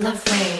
Love Wave.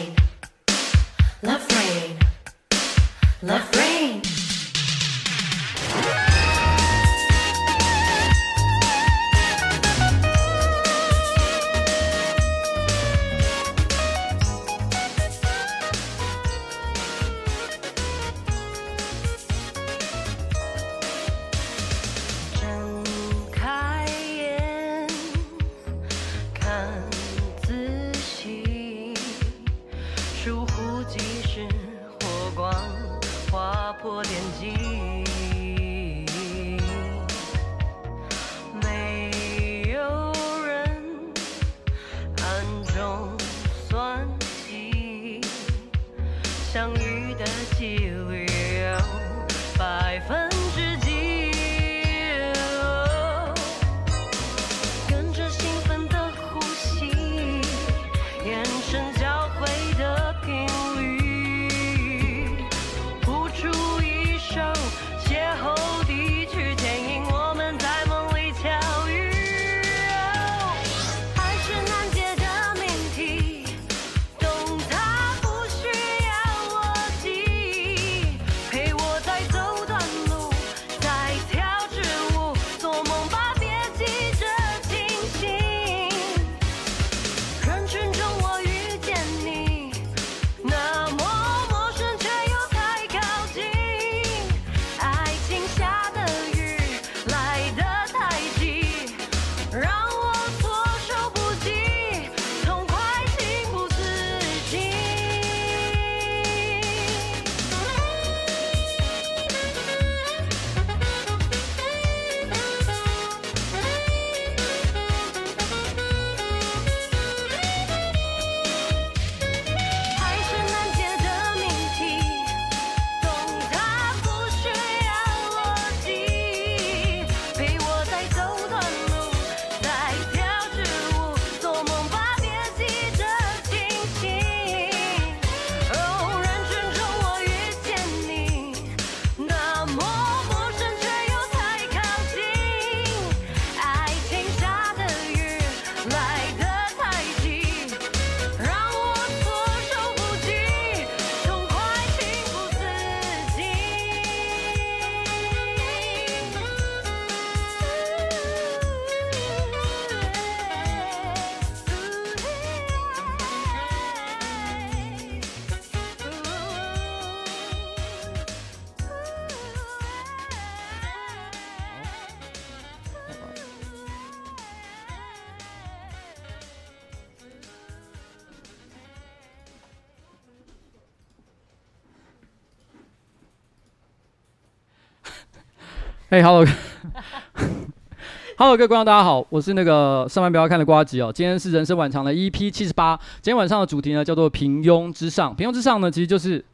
嘿、hey,，Hello，Hello，各位 观众，大家好，我是那个上班不要看的瓜吉哦。今天是人生晚场的 EP 七十八，今天晚上的主题呢叫做平庸之上。平庸之上呢，其实就是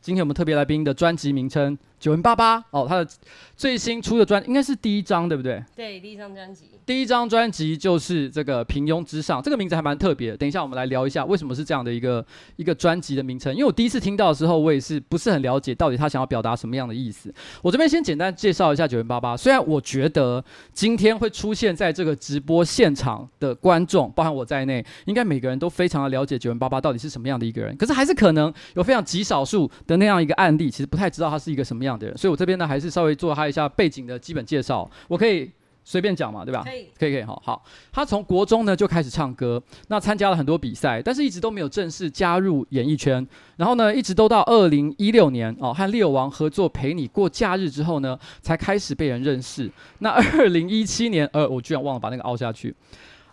今天我们特别来宾的专辑名称。九零八八哦，他的最新出的专应该是第一张，对不对？对，第一张专辑。第一张专辑就是这个《平庸之上》，这个名字还蛮特别的。等一下我们来聊一下为什么是这样的一个一个专辑的名称。因为我第一次听到的时候，我也是不是很了解到底他想要表达什么样的意思。我这边先简单介绍一下九零八八。虽然我觉得今天会出现在这个直播现场的观众，包含我在内，应该每个人都非常的了解九零八八到底是什么样的一个人。可是还是可能有非常极少数的那样一个案例，其实不太知道他是一个什么样的人。所以我这边呢。还是稍微做他一下背景的基本介绍，我可以随便讲嘛，对吧？可以，可以，可以，好好。他从国中呢就开始唱歌，那参加了很多比赛，但是一直都没有正式加入演艺圈。然后呢，一直都到二零一六年哦，和利友王合作《陪你过假日》之后呢，才开始被人认识。那二零一七年，呃，我居然忘了把那个凹下去。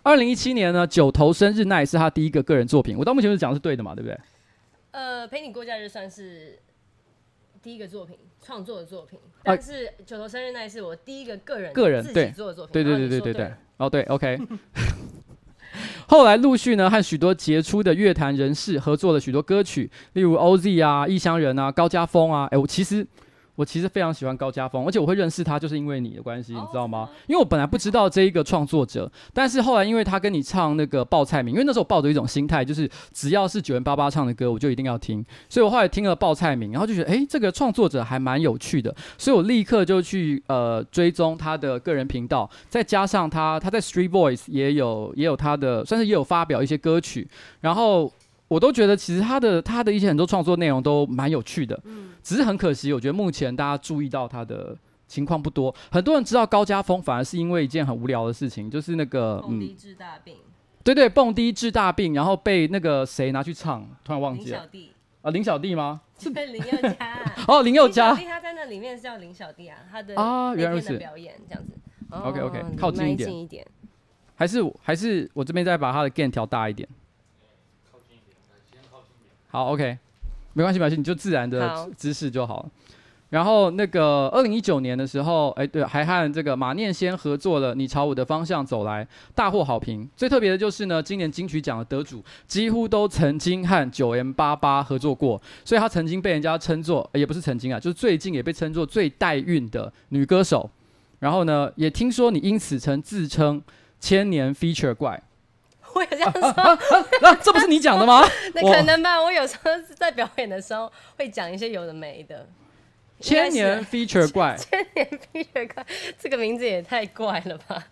二零一七年呢，《九头生日》那也是他第一个个人作品。我到目前为止讲的是对的嘛，对不对？呃，《陪你过假日》算是。第一个作品，创作的作品。但是《九头生日那》是我第一个个人个人自己做的作品。对对对对对对。哦对，OK。后来陆续呢，和许多杰出的乐坛人士合作了许多歌曲，例如 OZ 啊、异乡人啊、高家峰啊。哎，我其实。我其实非常喜欢高家峰，而且我会认识他，就是因为你的关系，你知道吗？因为我本来不知道这一个创作者，但是后来因为他跟你唱那个报菜名，因为那时候我抱着一种心态，就是只要是九零八八唱的歌，我就一定要听，所以我后来听了报菜名，然后就觉得，诶，这个创作者还蛮有趣的，所以我立刻就去呃追踪他的个人频道，再加上他他在 Street Voice 也有也有他的，算是也有发表一些歌曲，然后。我都觉得其实他的他的一些很多创作内容都蛮有趣的，嗯，只是很可惜，我觉得目前大家注意到他的情况不多。很多人知道高家峰，反而是因为一件很无聊的事情，就是那个蹦迪治大病，对对，蹦迪治大病，然后被那个谁拿去唱，突然忘记了。林小弟啊，林小弟吗？是林宥嘉。哦，林宥嘉。他在那里面是叫林小弟啊，他的啊，原来如此。表演这样子。OK OK，靠近一点。近一点。还是还是我这边再把他的 gain 调大一点。好，OK，没关系，没关系，你就自然的姿势就好了。然后那个二零一九年的时候，哎，对，还和这个马念先合作了《你朝我的方向走来》，大获好评。最特别的就是呢，今年金曲奖的得主几乎都曾经和九 M 八八合作过，所以他曾经被人家称作，也不是曾经啊，就是最近也被称作最带韵的女歌手。然后呢，也听说你因此曾自称千年 feature 怪。我有这样说，啊啊啊啊，这不是你讲的吗？那可能吧。我有时候在表演的时候会讲一些有的没的。千年 feature 怪，千年 feature 怪，这个名字也太怪了吧。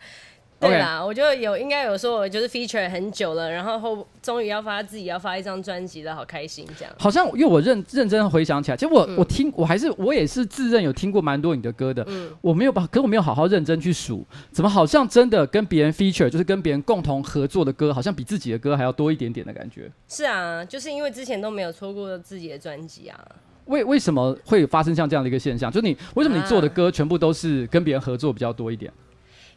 对啦.我就有应该有说，我就是 feature 很久了，然后后终于要发自己要发一张专辑了，好开心这样。好像因为我认认真回想起来，其实我、嗯、我听我还是我也是自认有听过蛮多你的歌的，嗯，我没有把，可我没有好好认真去数，怎么好像真的跟别人 feature 就是跟别人共同合作的歌，好像比自己的歌还要多一点点的感觉。是啊，就是因为之前都没有出过自己的专辑啊。为为什么会发生像这样的一个现象？就是你为什么你做的歌全部都是跟别人合作比较多一点？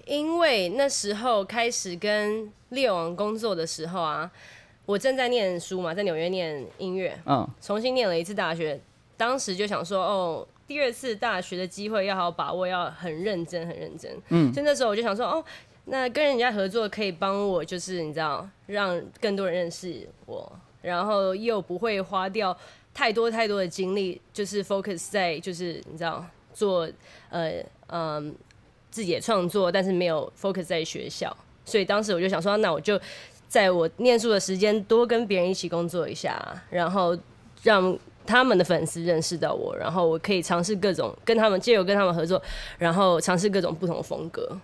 因为那时候开始跟猎王工作的时候啊，我正在念书嘛，在纽约念音乐，嗯，重新念了一次大学，当时就想说，哦，第二次大学的机会要好好把握，要很认真，很认真，嗯，所以那时候我就想说，哦，那跟人家合作可以帮我，就是你知道，让更多人认识我，然后又不会花掉太多太多的精力，就是 focus 在就是你知道做，呃，嗯。自己的创作，但是没有 focus 在学校，所以当时我就想说，那我就在我念书的时间多跟别人一起工作一下，然后让他们的粉丝认识到我，然后我可以尝试各种跟他们借由跟他们合作，然后尝试各种不同的风格。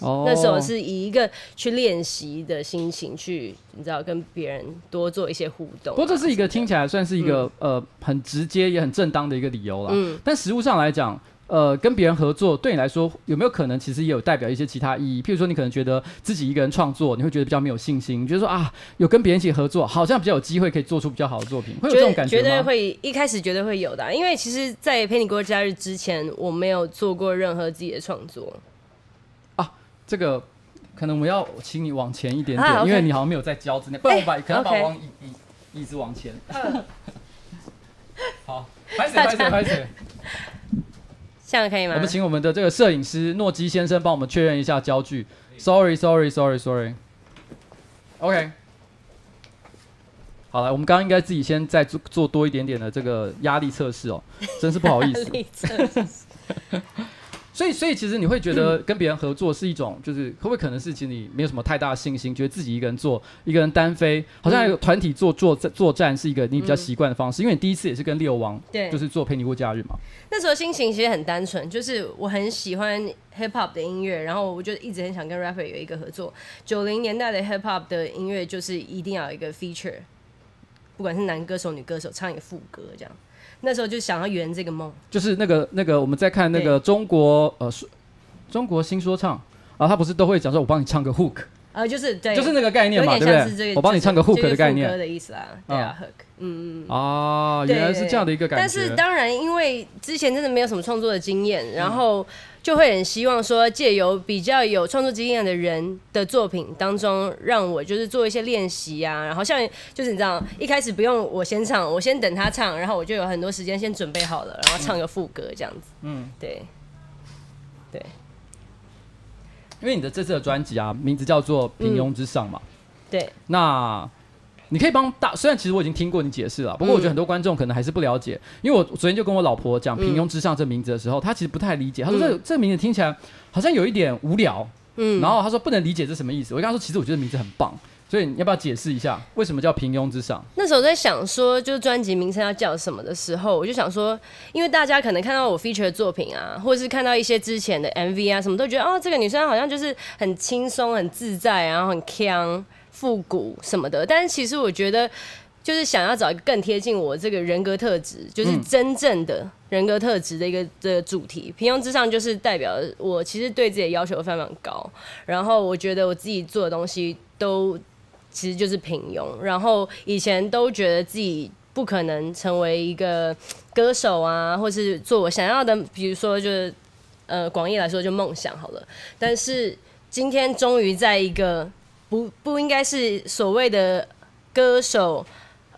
哦，那时候是以一个去练习的心情去，你知道，跟别人多做一些互动啊。不过这是一个听起来算是一个、嗯、呃很直接也很正当的一个理由了。嗯，但实物上来讲。呃，跟别人合作对你来说有没有可能，其实也有代表一些其他意义？譬如说，你可能觉得自己一个人创作，你会觉得比较没有信心，你觉得说啊，有跟别人一起合作，好像比较有机会可以做出比较好的作品，会有这种感觉吗？绝对会，一开始绝对会有的，因为其实，在陪你过假日之前，我没有做过任何自己的创作。啊，这个可能我要请你往前一点点，啊 okay、因为你好像没有在胶之内，不然我把、欸、可能把我往椅椅椅子往前。好，开始，开始，开始。这样可以吗？我们请我们的这个摄影师诺基先生帮我们确认一下焦距。Sorry，Sorry，Sorry，Sorry。OK。好了，我们刚刚应该自己先再做做多一点点的这个压力测试哦，真是不好意思。所以，所以其实你会觉得跟别人合作是一种，就是会不会可能是其实你没有什么太大的信心，觉得自己一个人做，一个人单飞，好像有团体做作作战是一个你比较习惯的方式。因为你第一次也是跟六王，对，就是做陪你过假日嘛。那时候心情其实很单纯，就是我很喜欢 hip hop 的音乐，然后我就一直很想跟 rapper 有一个合作。九零年代的 hip hop 的音乐就是一定要有一个 feature，不管是男歌手、女歌手，唱一个副歌这样。那时候就想要圆这个梦，就是那个那个我们在看那个中国呃中国新说唱啊，他不是都会讲说，我帮你唱个 hook，呃，就是对，就是那个概念嘛，对不对？我帮你唱个 hook 的概念，的意思啊，对啊，hook，嗯嗯啊，原来是这样的一个感觉。但是当然，因为之前真的没有什么创作的经验，然后就会很希望说，借由比较有创作经验的人的作品当中，让我就是做一些练习啊。然后像就是你知道，一开始不用我先唱，我先等他唱，然后我就有很多时间先准备好了，然后唱个副歌这样子。嗯，对，对。因为你的这次的专辑啊，名字叫做《平庸之上》嘛。嗯、对。那你可以帮大，虽然其实我已经听过你解释了，不过我觉得很多观众可能还是不了解。嗯、因为我昨天就跟我老婆讲《平庸之上》这名字的时候，她、嗯、其实不太理解。她说这：“这、名字听起来好像有一点无聊。”嗯。然后她说：“不能理解这什么意思。”我跟她说：“其实我觉得名字很棒。”所以你要不要解释一下为什么叫平庸之上？那时候在想说，就是专辑名称要叫什么的时候，我就想说，因为大家可能看到我 feature 的作品啊，或者是看到一些之前的 MV 啊，什么都觉得哦，这个女生好像就是很轻松、很自在，然后很锵、复古什么的。但是其实我觉得，就是想要找一个更贴近我这个人格特质，就是真正的人格特质的一个的主题。嗯、平庸之上就是代表我其实对自己的要求非常高，然后我觉得我自己做的东西都。其实就是平庸，然后以前都觉得自己不可能成为一个歌手啊，或是做我想要的，比如说就是呃广义来说就梦想好了。但是今天终于在一个不不应该是所谓的歌手、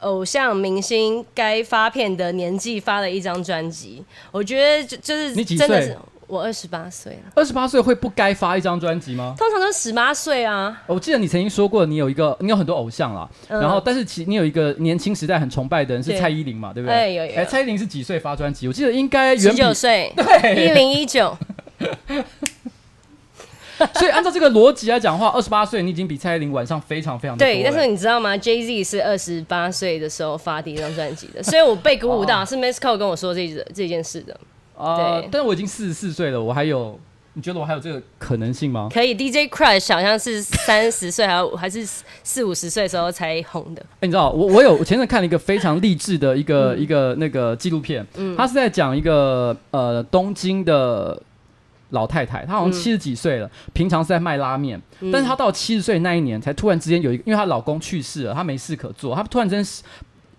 偶像、明星该发片的年纪发了一张专辑，我觉得就就是真的是。我二十八岁了，二十八岁会不该发一张专辑吗？通常都十八岁啊。我记得你曾经说过，你有一个，你有很多偶像啦，嗯、然后但是其你有一个年轻时代很崇拜的人是蔡依林嘛，对，对不对？哎，有有。哎，蔡依林是几岁发专辑？我记得应该十九岁，对，一零一九。所以按照这个逻辑来讲的话，二十八岁你已经比蔡依林晚上非常非常多。对，但是你知道吗？Jay Z 是二十八岁的时候发第一张专辑的，所以我被鼓舞到，哦、是 Masco 跟我说这这件事的。啊！呃、但是我已经四十四岁了，我还有，你觉得我还有这个可能性吗？可以，DJ Crush 好像是三十岁，还还是四五十岁的时候才红的。哎、欸，你知道，我我有我前阵看了一个非常励志的一个、嗯、一个那个纪录片，嗯，他是在讲一个呃东京的老太太，她好像七十几岁了，嗯、平常是在卖拉面，嗯、但是她到七十岁那一年才突然之间有一个，因为她老公去世了，她没事可做，她突然之间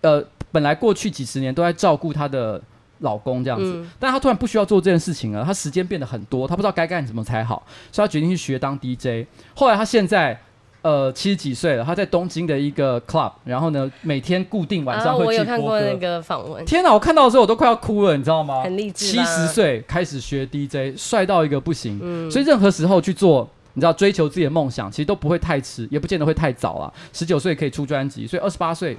呃，本来过去几十年都在照顾她的。老公这样子，嗯、但她突然不需要做这件事情了，她时间变得很多，她不知道该干什么才好，所以她决定去学当 DJ。后来她现在呃七十几岁了，他在东京的一个 club，然后呢每天固定晚上会去播歌。啊、我有看过那个访问。天哪，我看到的时候我都快要哭了，你知道吗？很励志。七十岁开始学 DJ，帅到一个不行。嗯、所以任何时候去做，你知道追求自己的梦想，其实都不会太迟，也不见得会太早啊。十九岁可以出专辑，所以二十八岁。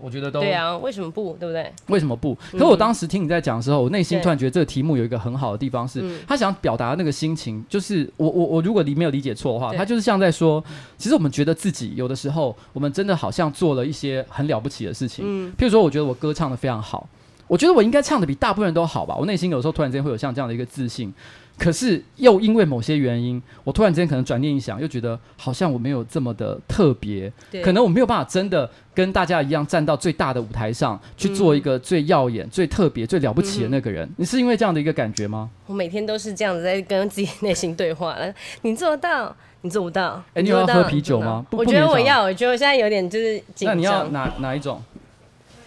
我觉得都对啊，为什么不对不对？为什么不？可是我当时听你在讲的时候，我内心突然觉得这个题目有一个很好的地方是，他想表达的那个心情，就是我我我如果你没有理解错的话，他就是像在说，其实我们觉得自己有的时候，我们真的好像做了一些很了不起的事情。嗯，譬如说，我觉得我歌唱的非常好，我觉得我应该唱的比大部分人都好吧。我内心有时候突然间会有像这样的一个自信。可是又因为某些原因，我突然之间可能转念一想，又觉得好像我没有这么的特别，可能我没有办法真的跟大家一样站到最大的舞台上去做一个最耀眼、嗯、最特别、最了不起的那个人。嗯、你是因为这样的一个感觉吗？我每天都是这样子在跟自己内心对话。你做到，你做不到。哎、欸，你有要喝啤酒吗？我觉得我要，我觉得我现在有点就是紧张。那你要哪哪一种？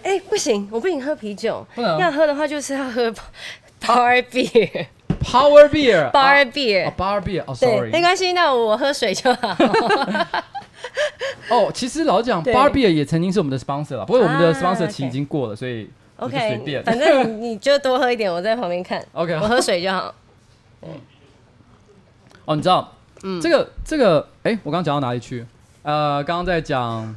哎、欸，不行，我不行喝啤酒。要喝的话，就是要喝 Power Beer。Power beer，Bar beer，Bar beer，哦，sorry，没关系，那我喝水就好。哦，其实老实讲，Bar beer 也曾经是我们的 sponsor 了，不过我们的 sponsor 期已经过了，所以 OK，随便，反正你就多喝一点，我在旁边看。OK，我喝水就好。哦，你知道，嗯，这个这个，哎，我刚刚讲到哪里去？呃，刚刚在讲。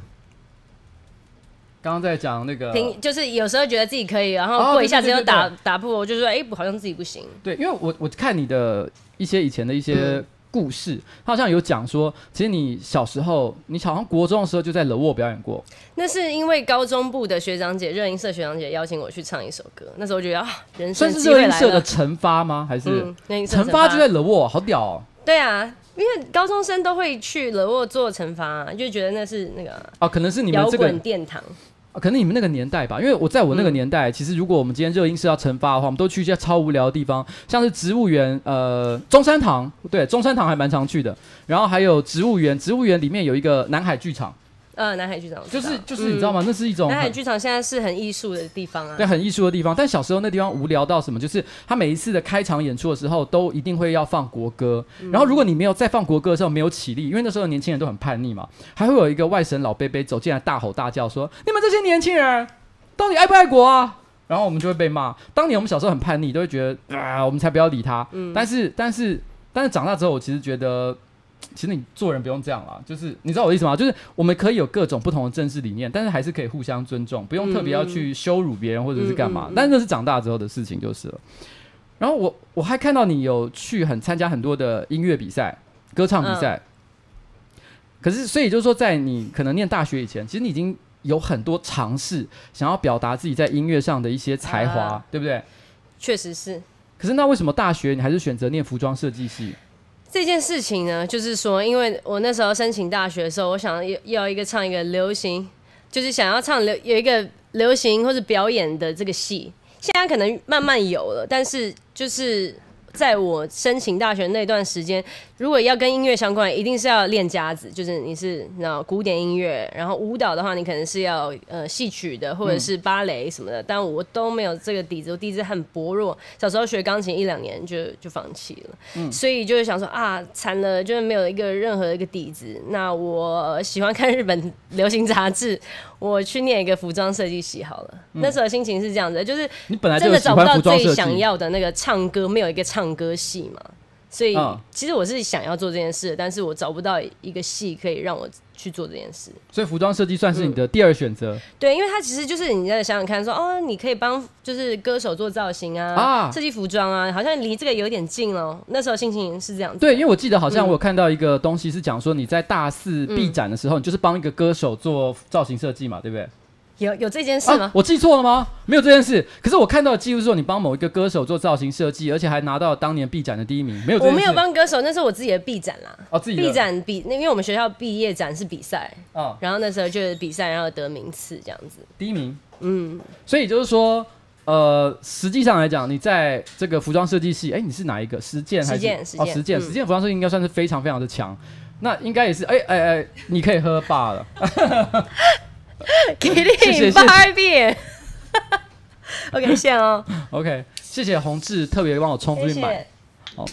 刚刚在讲那个，就是有时候觉得自己可以，然后过一下子又打打破，我就说，哎，好像自己不行。对，因为我我看你的一些以前的一些故事，他好像有讲说，其实你小时候，你好像国中的时候就在 The Wall 表演过。那是因为高中部的学长姐，热音社学长姐邀请我去唱一首歌，那时候我觉得啊，人生。算是热音社的惩罚吗？还是成发就在 The Wall，好屌哦。对啊，因为高中生都会去 The Wall 做成发，就觉得那是那个哦，可能是你们这个摇滚殿堂。啊，可能你们那个年代吧，因为我在我那个年代，嗯、其实如果我们今天热音是要惩罚的话，我们都去一些超无聊的地方，像是植物园，呃，中山堂，对，中山堂还蛮常去的。然后还有植物园，植物园里面有一个南海剧场，呃，南海剧场就是就是你知道吗？嗯、那是一种南海剧场现在是很艺术的地方啊，对，很艺术的地方。但小时候那地方无聊到什么？就是他每一次的开场演出的时候，都一定会要放国歌。嗯、然后如果你没有在放国歌的时候没有起立，因为那时候年轻人都很叛逆嘛，还会有一个外省老伯伯走进来大吼大叫说：“你们这些年轻人到底爱不爱国啊？”然后我们就会被骂。当年我们小时候很叛逆，都会觉得啊，我们才不要理他。嗯、但是但是但是长大之后，我其实觉得。其实你做人不用这样啦，就是你知道我的意思吗？就是我们可以有各种不同的政治理念，但是还是可以互相尊重，不用特别要去羞辱别人或者是干嘛。嗯嗯嗯、但是那是长大之后的事情就是了。然后我我还看到你有去很参加很多的音乐比赛、歌唱比赛。嗯、可是所以就是说，在你可能念大学以前，其实你已经有很多尝试想要表达自己在音乐上的一些才华，啊、对不对？确实是。可是那为什么大学你还是选择念服装设计系？这件事情呢，就是说，因为我那时候申请大学的时候，我想要要一个唱一个流行，就是想要唱流有一个流行或者表演的这个戏，现在可能慢慢有了，但是就是。在我申请大学那段时间，如果要跟音乐相关，一定是要练家子，就是你是那古典音乐，然后舞蹈的话，你可能是要呃戏曲的或者是芭蕾什么的，嗯、但我都没有这个底子，我底子很薄弱，小时候学钢琴一两年就就放弃了，嗯、所以就是想说啊，惨了，就是没有一个任何一个底子。那我喜欢看日本流行杂志。我去念一个服装设计系好了，嗯、那时候心情是这样子，就是你本来真的找不到最想要的那个唱歌，没有一个唱歌系嘛，所以其实我是想要做这件事，但是我找不到一个戏可以让我去做这件事。所以服装设计算是你的第二选择？嗯。对，因为它其实就是你在想想看说，说哦，你可以帮就是歌手做造型啊，设计、啊、服装啊，好像离这个有点近哦。那时候心情是这样子。对，因为我记得好像我有看到一个东西是讲说你在大四毕展的时候，嗯、你就是帮一个歌手做造型设计嘛，对不对？有有这件事吗？啊、我记错了吗？没有这件事。可是我看到的记录是说，你帮某一个歌手做造型设计，而且还拿到当年毕展的第一名。没有，我没有帮歌手，那是我自己的毕展啦。哦，自己毕展比那因为我们学校毕业展是比赛，哦，然后那时候就是比赛，然后得名次这样子。第一名，嗯。所以就是说，呃，实际上来讲，你在这个服装设计系，哎、欸，你是哪一个？实践还是？实践，实践，哦，实践，实践服装设计应该算是非常非常的强。那应该也是，哎哎哎，你可以喝罢了。给你八遍，OK，谢谢哦。OK，谢谢宏志特别帮我冲出去买。好，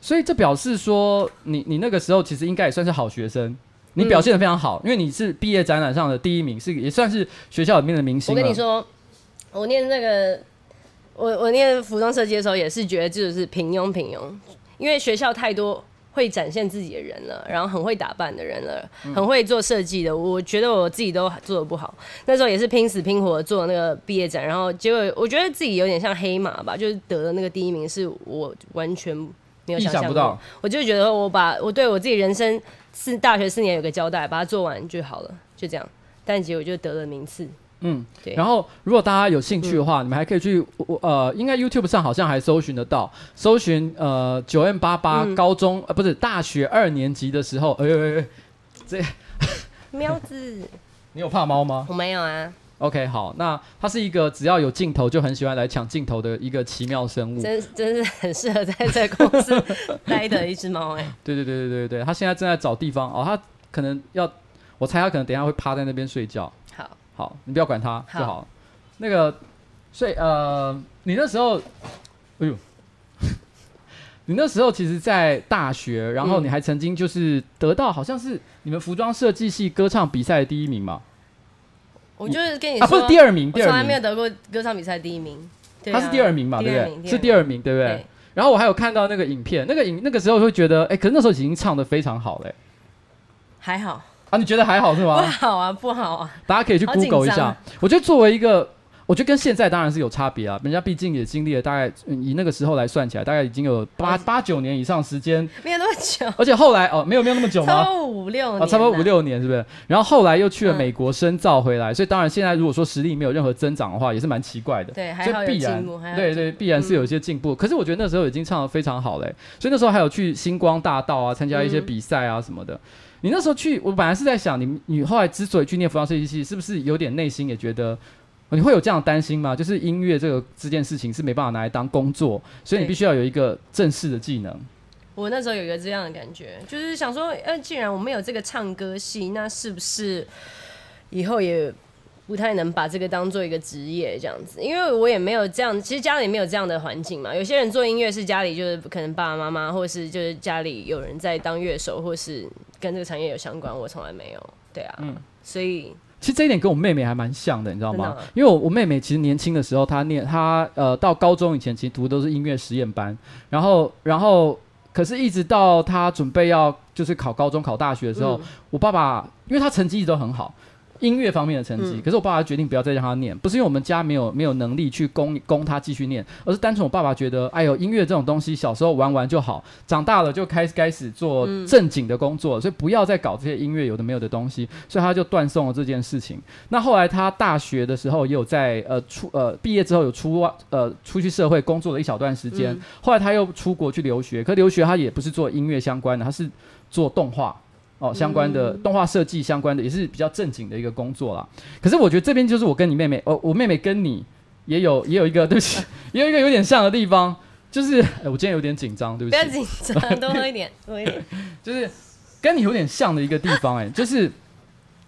所以这表示说，你你那个时候其实应该也算是好学生，你表现的非常好，因为你是毕业展览上的第一名，是也算是学校里面的明星。我跟你说，我念那个，我我念服装设计的时候也是觉得就是平庸平庸，因为学校太多。会展现自己的人了，然后很会打扮的人了，嗯、很会做设计的。我觉得我自己都做得不好，那时候也是拼死拼活做那个毕业展，然后结果我觉得自己有点像黑马吧，就是得了那个第一名，是我完全没有想象不到。我就觉得我把我对我自己人生四大学四年有个交代，把它做完就好了，就这样。但结果就得了名次。嗯，对。然后，如果大家有兴趣的话，嗯、你们还可以去，呃，应该 YouTube 上好像还搜寻得到，搜寻呃九 M 八八高中，嗯、呃不是大学二年级的时候，哎呦哎呦，这 喵子，你有怕猫吗？我没有啊。OK，好，那它是一个只要有镜头就很喜欢来抢镜头的一个奇妙生物，真真是很适合在这公司待的一只猫哎。对对对对对对，它现在正在找地方哦，它可能要，我猜它可能等一下会趴在那边睡觉。好，你不要管他就好。好那个，所以呃，你那时候，哎呦，你那时候其实，在大学，然后你还曾经就是得到，好像是你们服装设计系歌唱比赛的第一名嘛？我就是跟你说，啊，不是第二名，第二名，我从来没有得过歌唱比赛第一名。啊，他是第二名嘛？对不对？是第二名，对不对？对，然后我还有看到那个影片，那个影那个时候会觉得，哎，可是那时候已经唱的非常好嘞，还好。啊，你觉得还好是吗？不好啊，不好啊！大家可以去 Google 一下。我觉得作为一个，我觉得跟现在当然是有差别啊。人家毕竟也经历了大概、嗯、以那个时候来算起来，大概已经有八八九年以上时间，没有那么久。而且后来哦，没有没有那么久吗？差不多五六年，啊，差不多五六年是不是？然后后来又去了美国深造回来，嗯、所以当然现在如果说实力没有任何增长的话，也是蛮奇怪的。对，还好有进步，对对，必然是有一些进步。嗯、可是我觉得那时候已经唱的非常好嘞，所以那时候还有去星光大道啊，参加一些比赛啊什么的。嗯你那时候去，我本来是在想，你你后来之所以去念服装设计系，是不是有点内心也觉得，你会有这样担心吗？就是音乐这个这件事情是没办法拿来当工作，所以你必须要有一个正式的技能。我那时候有一个这样的感觉，就是想说，呃，既然我们有这个唱歌系，那是不是以后也不太能把这个当做一个职业这样子？因为我也没有这样，其实家里没有这样的环境嘛。有些人做音乐是家里就是可能爸爸妈妈，或者是就是家里有人在当乐手，或是跟这个产业有相关，我从来没有。对啊，嗯，所以。其实这一点跟我妹妹还蛮像的，你知道吗？因为我我妹妹其实年轻的时候，她念她呃到高中以前，其实读的都是音乐实验班，然后然后可是一直到她准备要就是考高中考大学的时候，嗯、我爸爸因为她成绩一直都很好。音乐方面的成绩，嗯、可是我爸爸决定不要再让他念，不是因为我们家没有没有能力去供供他继续念，而是单纯我爸爸觉得，哎呦，音乐这种东西小时候玩玩就好，长大了就开始开始做正经的工作，嗯、所以不要再搞这些音乐有的没有的东西，所以他就断送了这件事情。那后来他大学的时候也有在呃出呃毕业之后有出呃出去社会工作了一小段时间，嗯、后来他又出国去留学，可留学他也不是做音乐相关的，他是做动画。哦，相关的动画设计相关的也是比较正经的一个工作啦。可是我觉得这边就是我跟你妹妹，哦，我妹妹跟你也有也有一个 对不起，也有一个有点像的地方，就是哎，我今天有点紧张，对不起。不要紧张，多喝一点，多一点。就是跟你有点像的一个地方，哎，就是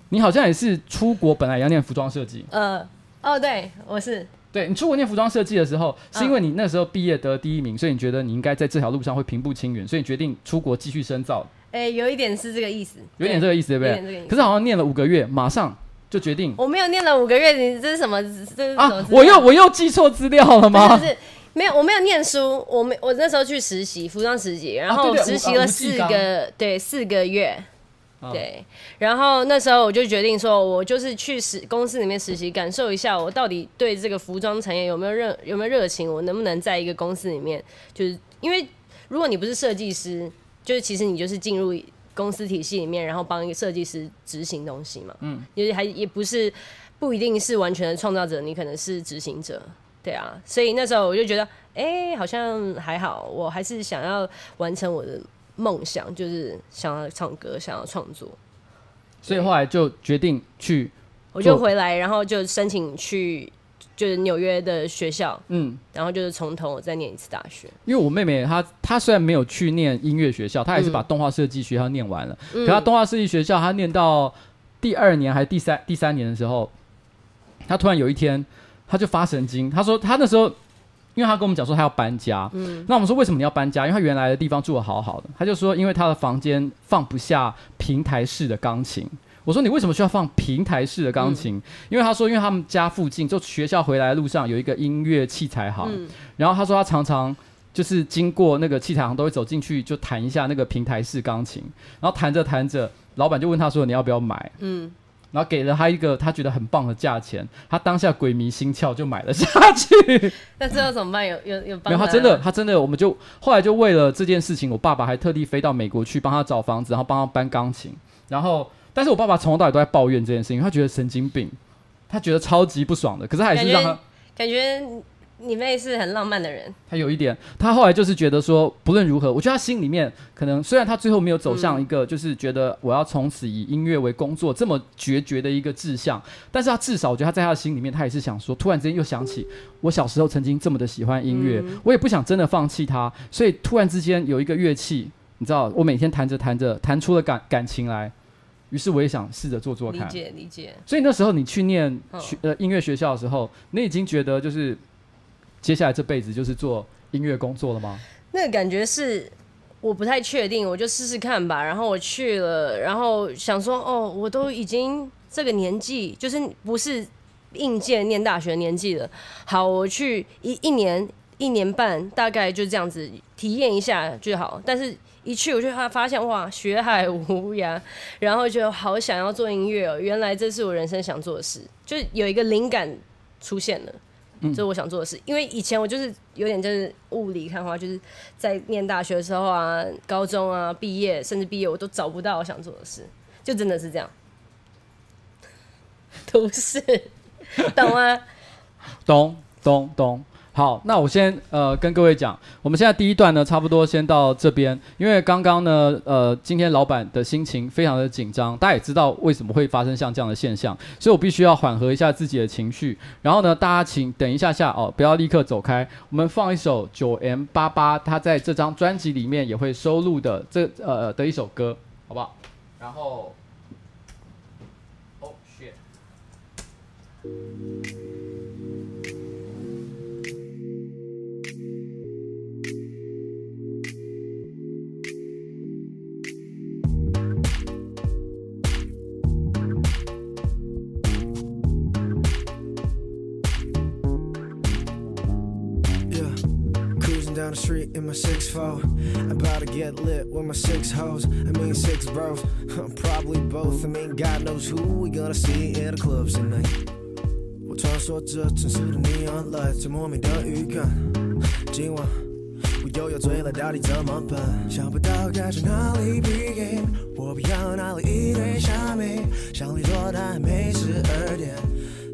你好像也是出国本来要念服装设计。呃，哦，对，我是。对，你出国念服装设计的时候，是因为你那时候毕业得第一名，所以你觉得你应该在这条路上会平步青云，所以你决定出国继续深造。哎、欸，有一点是这个意思，有点这个意思，对不对？可是好像念了五个月，马上就决定。我没有念了五个月，你这是什么？这是什么？啊，我又我又记错资料了吗？不是，没有，我没有念书，我没，我那时候去实习，服装实习，然后实习了四个，啊、对，对，四个月，啊、对，然后那时候我就决定说，我就是去实公司里面实习，感受一下我到底对这个服装产业有没有热，有没有热情，我能不能在一个公司里面，就是因为如果你不是设计师。就是其实你就是进入公司体系里面，然后帮一个设计师执行东西嘛。嗯，因为还也不是不一定是完全的创造者，你可能是执行者，对啊。所以那时候我就觉得，哎、欸，好像还好，我还是想要完成我的梦想，就是想要唱歌，想要创作。所以后来就决定去，我就回来，然后就申请去。就是纽约的学校，嗯，然后就是从头再念一次大学。因为我妹妹她她虽然没有去念音乐学校，她也是把动画设计学校念完了。嗯、可她动画设计学校，她念到第二年还是第三第三年的时候，她突然有一天，她就发神经。她说她那时候，因为她跟我们讲说她要搬家，嗯，那我们说为什么你要搬家？因为她原来的地方住的好好的。她就说因为她的房间放不下平台式的钢琴。我说你为什么需要放平台式的钢琴？嗯、因为他说，因为他们家附近就学校回来的路上有一个音乐器材行，嗯、然后他说他常常就是经过那个器材行都会走进去就弹一下那个平台式钢琴，然后弹着弹着，老板就问他说你要不要买？嗯，然后给了他一个他觉得很棒的价钱，他当下鬼迷心窍就买了下去。那最后怎么办？有有有办法？没有，他真的他真的，我们就后来就为了这件事情，我爸爸还特地飞到美国去帮他找房子，然后帮他搬钢琴，然后。但是我爸爸从头到尾都在抱怨这件事情，他觉得神经病，他觉得超级不爽的。可是还是让他感觉你妹是很浪漫的人。他有一点，他后来就是觉得说，不论如何，我觉得他心里面可能虽然他最后没有走向一个就是觉得我要从此以音乐为工作这么决绝的一个志向，但是他至少我觉得他在他的心里面，他也是想说，突然之间又想起我小时候曾经这么的喜欢音乐，我也不想真的放弃他，所以突然之间有一个乐器，你知道，我每天弹着弹着弹出了感感情来。于是我也想试着做做看，理解理解。所以那时候你去念学呃音乐学校的时候，你已经觉得就是接下来这辈子就是做音乐工作了吗？那个感觉是我不太确定，我就试试看吧。然后我去了，然后想说哦，我都已经这个年纪，就是不是应届念大学年纪了。好，我去一一年一年半，大概就这样子体验一下就好。但是。一去我就发发现哇，学海无涯，然后就好想要做音乐哦。原来这是我人生想做的事，就有一个灵感出现了，这是我想做的事。嗯、因为以前我就是有点就是雾里看花，就是在念大学的时候啊、高中啊、毕业甚至毕业，我都找不到我想做的事，就真的是这样。都是，懂吗？懂 懂懂。好，那我先呃跟各位讲，我们现在第一段呢，差不多先到这边，因为刚刚呢，呃，今天老板的心情非常的紧张，大家也知道为什么会发生像这样的现象，所以我必须要缓和一下自己的情绪。然后呢，大家请等一下下哦，不要立刻走开，我们放一首九 M 八八，他在这张专辑里面也会收录的这呃的一首歌，好不好？然后，哦，shit。Down the street in my six four, about to get lit with my six hoes. I mean six bros, probably both. I mean God knows who we gonna see in the clubs tonight. 我穿梭着城市的 neon light，在莫名的预感。今晚我又要醉了，到底怎么办？想不到该从哪里 begin，我不要哪里一堆虾米，想你说但还没十二点，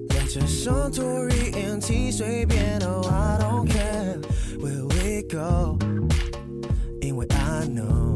连着上 Tory NT 随便，Oh I don't care。 Where we go？因为 I know，oh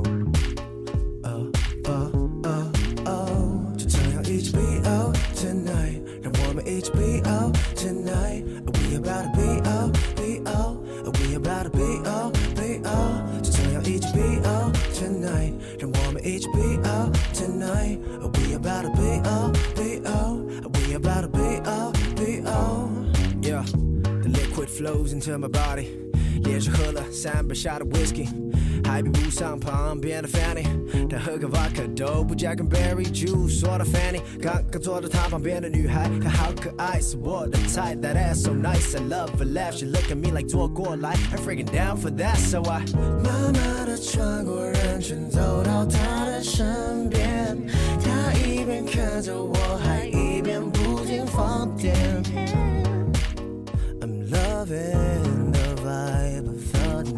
oh oh oh，就这样一起 be out tonight，让我们一起 be out tonight。We about to be out be out，We about to be out be out，就这样一起 be out tonight，让我们一起 be out tonight。We about to be out be out，We about to be out be out，Yeah，the liquid flows into my body。 连续喝了三杯下的 whisky，还比不上旁边的 Fanny。但喝个 vodka 都不加 cranberry juice。说到 Fanny，刚刚坐在他旁边的女孩，她好可爱，是我的菜。That ass so nice, I love her laugh. She look at me like 坐过来，I'm freaking down for that. So I 慢慢的穿过人群，走到她的身边。她一边看着我，还一边不停放电。I'm loving.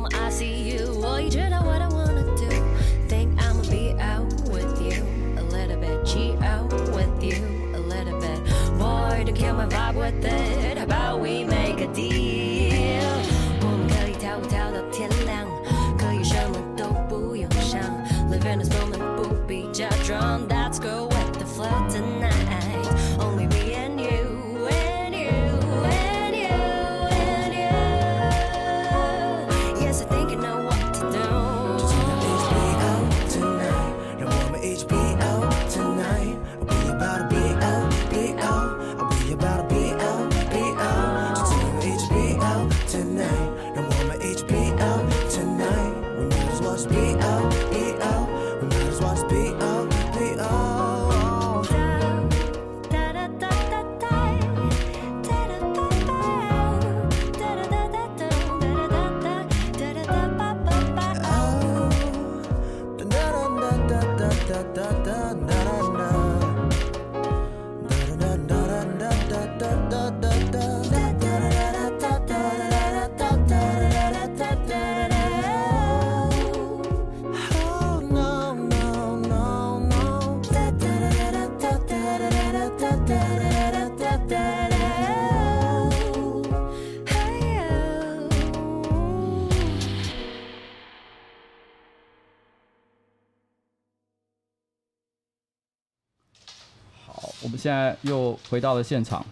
Moment I see you, well, you know what I wanna do. Think I'ma be out with you a little bit, G out with you a little bit. Boy, to kill my vibe with it. 现在又回到了现场。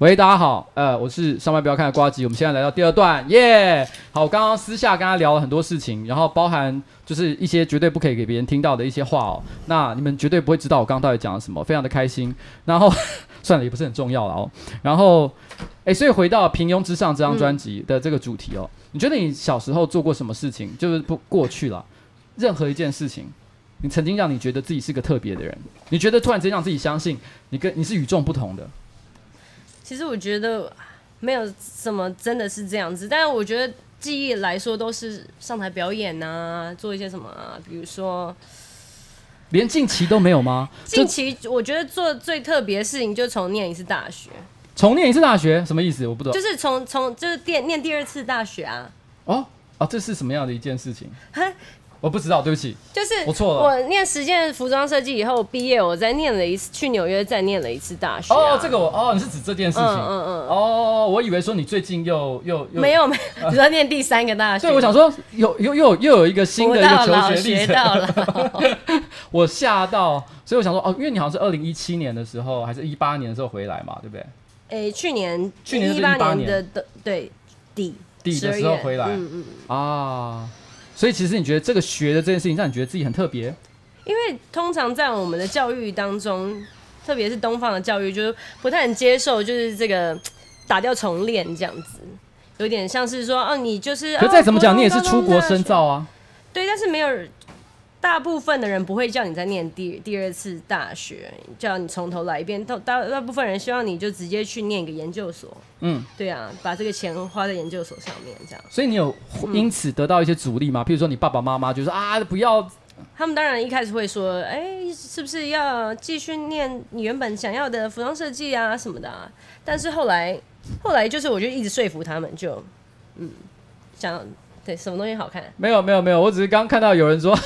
喂，大家好，呃，我是上班不要看的瓜吉，我们现在来到第二段，耶、好，我刚刚私下跟他聊了很多事情，然后包含就是一些绝对不可以给别人听到的一些话哦。那你们绝对不会知道我刚刚到底讲了什么，非常的开心。然后 算了，也不是很重要了哦。然后，哎，所以回到《平庸之上》这张专辑的这个主题哦，你觉得你小时候做过什么事情？就是不过去了，任何一件事情，你曾经让你觉得自己是个特别的人，你觉得突然间让自己相信你跟你是与众不同的。其实我觉得没有什么真的是这样子，但是我觉得记忆来说都是上台表演啊，做一些什么啊，比如说，连近期都没有吗？近期我觉得做最特别的事情就重念一次大学，重念一次大学什么意思？我不懂，就是从从就是念念第二次大学啊。哦哦，这是什么样的一件事情？我不知道，对不起，就是我错了。我念实践服装设计以后毕业，我再念了一次，去纽约再念了一次大学、啊。哦，这个我哦，你是指这件事情？嗯嗯嗯。哦，我以为说你最近又又又没有没有，只要 念第三个大学。对，我想说有又又又有一个新的一个求学历程。我吓到，所以我想说哦，因为你好像是二零一七年的时候，还是一八年的时候回来嘛，对不对？哎、欸，去年去年一八年的的对底底的时候回来，嗯嗯啊。所以其实你觉得这个学的这件事情让你觉得自己很特别？因为通常在我们的教育当中，特别是东方的教育，就是不太能接受，就是这个打掉重练这样子，有点像是说，哦，你就是。可再怎么讲，你也是出国深造啊。对，但是没有。大部分的人不会叫你再念第第二次大学，叫你从头来一遍。大大大部分人希望你就直接去念一个研究所。嗯，对啊，把这个钱花在研究所上面，这样。所以你有因此得到一些阻力吗？譬如说你爸爸妈妈就说啊，不要。他们当然一开始会说，哎、欸，是不是要继续念你原本想要的服装设计啊什么的啊？但是后来，后来就是我就一直说服他们就，就嗯，想对什么东西好看？没有没有没有，我只是刚看到有人说。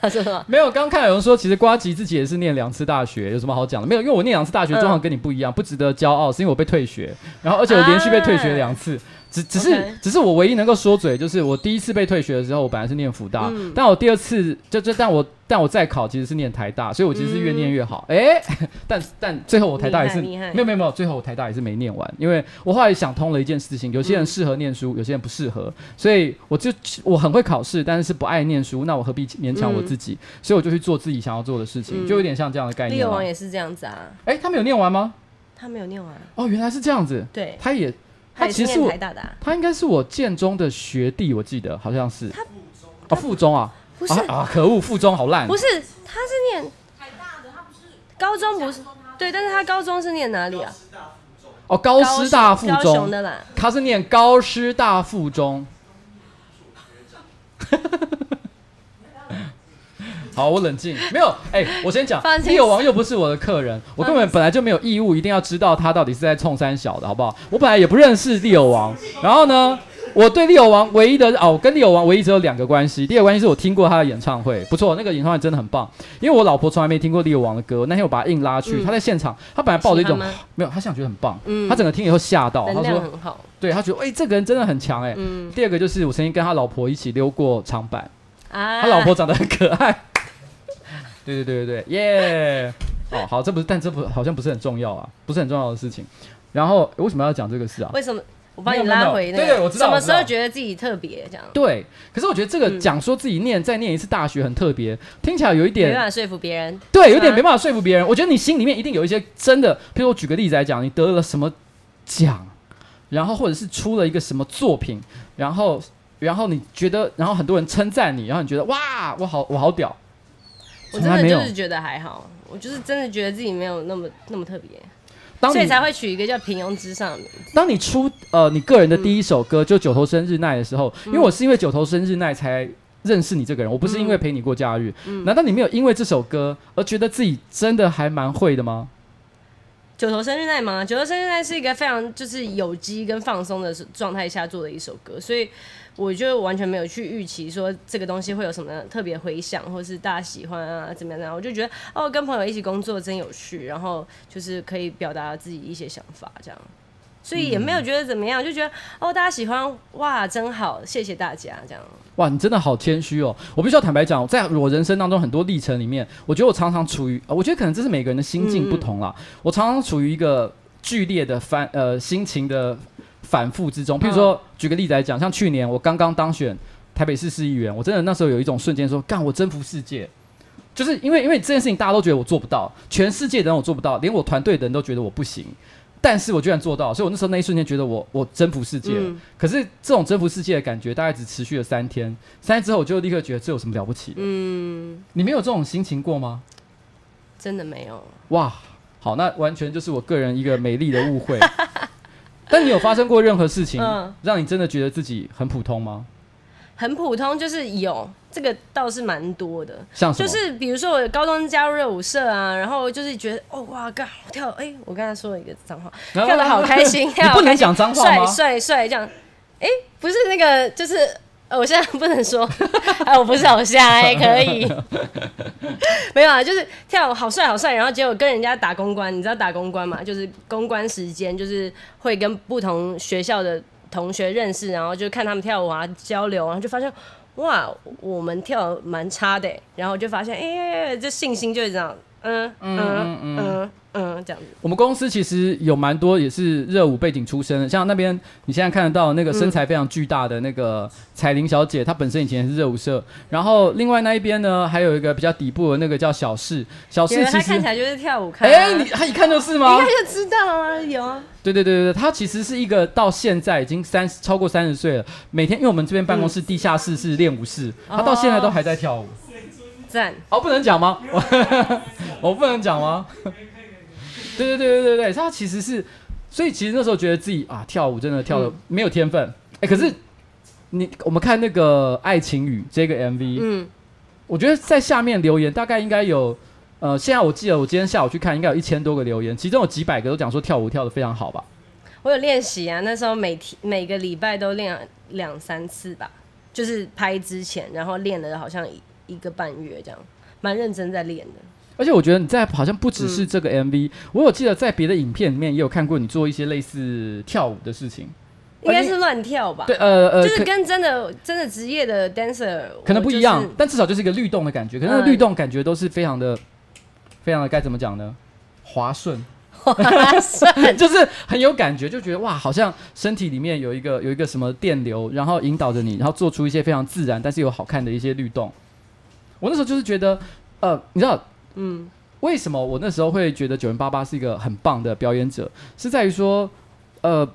没有，刚刚看有人说，其实瓜吉自己也是念两次大学，有什么好讲的？没有，因为我念两次大学状况跟你不一样，不值得骄傲，是因为我被退学，然后而且我连续被退学两次。啊只只是 Okay. 只是我唯一能够说嘴，就是我第一次被退学的时候，我本来是念福大，嗯、但我第二次就就但我但我再考其实是念台大，所以我其实是越念越好。哎、嗯欸，但但最后我台大也是没有没有没有，最后我台大也是没念完，因为我后来想通了一件事情，有些人适合念书，有些人不适合，所以我就我很会考试，但是是不爱念书，那我何必勉强我自己？嗯、所以我就去做自己想要做的事情，嗯、就有点像这样的概念。利友王也是这样子啊？哎、欸，他没有念完吗？他没有念完。哦，原来是这样子。对，他也。他其实是我，他应该是我建中的学弟，我记得好像是。他哦，附中啊，不是啊，可恶，附中好烂。不是，他是念台大的，他不是高中不是？对，但是他高中是念哪里啊？哦，高师大附中，他是念高师大附中。好，我冷静，没有，哎、欸，我先讲，利友王又不是我的客人，我根本本来就没有义务一定要知道他到底是在冲三小的，好不好？我本来也不认识利友王，然后呢，我对利友王唯一的哦，我跟利友王唯一只有两个关系，第二个关系是我听过他的演唱会，不错，那个演唱会真的很棒，因为我老婆从来没听过利友王的歌，那天我把他硬拉去，嗯、他在现场，他本来抱着一种没有，他想觉得很棒，嗯、他整个听以后吓到，他说很好，对他觉得哎、欸，这个人真的很强哎，嗯、第二个就是我曾经跟他老婆一起溜过长板，啊、他老婆长得很可爱。对对对对对，耶！哦，好，这不是，但这不好像不是很重要啊，不是很重要的事情。然后为什么要讲这个事啊？为什么我帮你拉回那个？对对，我知道。什么时候觉得自己特别这样？对，可是我觉得这个讲说自己念再念一次大学很特别，听起来有一点没办法说服别人。对，有点没办法说服别人。我觉得你心里面一定有一些真的，譬如我举个例子来讲，你得了什么奖，然后或者是出了一个什么作品，然后然后你觉得，然后很多人称赞你，然后你觉得哇，我好我好屌。我真的就是觉得还好，我就是真的觉得自己没有那么那么特别，所以才会取一个叫平庸之上的名字。当你出呃你个人的第一首歌就九头生日奈的时候，因为我是因为九头生日奈才认识你这个人，我不是因为陪你过假日。难道你没有因为这首歌而觉得自己真的还蛮会的吗？九头生日奈吗？九头生日奈是一个非常就是有机跟放松的状态下做的一首歌，所以。我就完全没有去预期说这个东西会有什么特别回响，或是大家喜欢啊，怎么样怎么样？我就觉得哦，跟朋友一起工作真有趣，然后就是可以表达自己一些想法，这样，所以也没有觉得怎么样，就觉得哦，大家喜欢哇，真好，谢谢大家，这样。哇，你真的好谦虚哦！我必须要坦白讲，在我人生当中很多历程里面，我觉得我常常处于，我觉得可能这是每个人的心境不同啦。嗯、我常常处于一个剧烈的翻呃心情的。反复之中，譬如说，哦、举个例子来讲，像去年我刚刚当选台北市市议员，我真的那时候有一种瞬间说，干我征服世界，就是因为因为这件事情大家都觉得我做不到，全世界的人我做不到，连我团队的人都觉得我不行，但是我居然做到，所以我那时候那一瞬间觉得我我征服世界了。嗯、可是这种征服世界的感觉大概只持续了三天，三天之后我就立刻觉得这有什么了不起的？嗯，你没有这种心情过吗？真的没有。哇，好，那完全就是我个人一个美丽的误会。但你有发生过任何事情，让你真的觉得自己很普通吗？很普通，就是有这个倒是蛮多的。像什么？就是比如说我高中加入热舞社啊，然后就是觉得哦哇，刚我跳，哎、欸，我刚才说了一个脏话，跳的好开心，你不能讲脏话吗？帅帅帅这样，哎、欸，不是那个，就是我现在 不能说，哎，我不是偶像，哎，可以，没有啊，就是跳好帅好帅，然后结果跟人家打公关，你知道打公关嘛？就是公关时间，就是会跟不同学校的。同学认识，然后就看他们跳舞啊，交流，然后就发现，哇，我们跳蛮差的，然后就发现，哎、这信心就是这样，嗯嗯嗯嗯嗯，这样子。我们公司其实有蛮多也是热舞背景出身的，像那边你现在看得到那个身材非常巨大的那个彩玲小姐，她本身以前也是热舞社，然后另外那一边呢，还有一个比较底部的那个叫小四，小四其实看起来就是跳舞看、啊，哎，你他一看就是吗？一看就知道啊，有啊。对对对对对，他其实是一个到现在已经三十超过三十岁了，每天因为我们这边办公室地下室是练舞室，他到现在都还在跳舞。赞哦，不能讲吗？我不能讲吗？对对对对对对，他其实是，所以其实那时候觉得自己啊跳舞真的跳的没有天分，哎、嗯，可是你我们看那个《爱情雨》这个 MV，嗯，我觉得在下面留言大概应该有。呃，现在我记得我今天下午去看，应该有一千多个留言，其中有几百个都讲说跳舞跳的非常好吧。我有练习啊，那时候每天每个礼拜都练两三次吧，就是拍之前，然后练了好像一一个半月这样，蛮认真在练的。而且我觉得你在好像不只是这个 MV，、嗯、我有记得在别的影片里面也有看过你做一些类似跳舞的事情，应该是乱跳吧？对，呃呃，就是跟真的真的职业的 dancer 可能不一样，就是、但至少就是一个律动的感觉，可是那个律动感觉都是非常的。非常的该怎么讲呢？滑顺，滑顺 就是很有感觉，就觉得哇，好像身体里面有一个有一个什么电流，然后引导着你，然后做出一些非常自然但是又好看的一些律动。我那时候就是觉得，呃，你知道，嗯，为什么我那时候会觉得九零八八是一个很棒的表演者，是在于说，呃。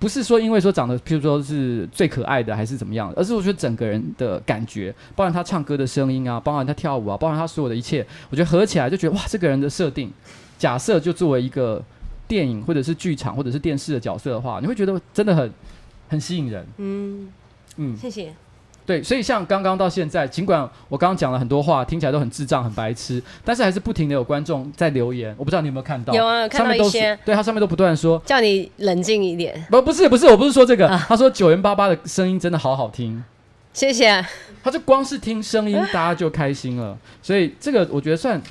不是说因为说长得，譬如说是最可爱的，还是怎么样，而是我觉得整个人的感觉，包含他唱歌的声音啊，包含他跳舞啊，包含他所有的一切，我觉得合起来就觉得哇，这个人的设定，假设就作为一个电影或者是剧场或者是电视的角色的话，你会觉得真的很很吸引人。嗯嗯，谢谢。对，所以像刚刚到现在，尽管我刚刚讲了很多话，听起来都很智障、很白痴，但是还是不停的有观众在留言。我不知道你有没有看到？有啊，看到一些。对，他上面都不断说叫你冷静一点。不，不是，不是，我不是说这个。啊、他说九元八八的声音真的好好听。谢谢。他就光是听声音，大家就开心了。所以这个我觉得算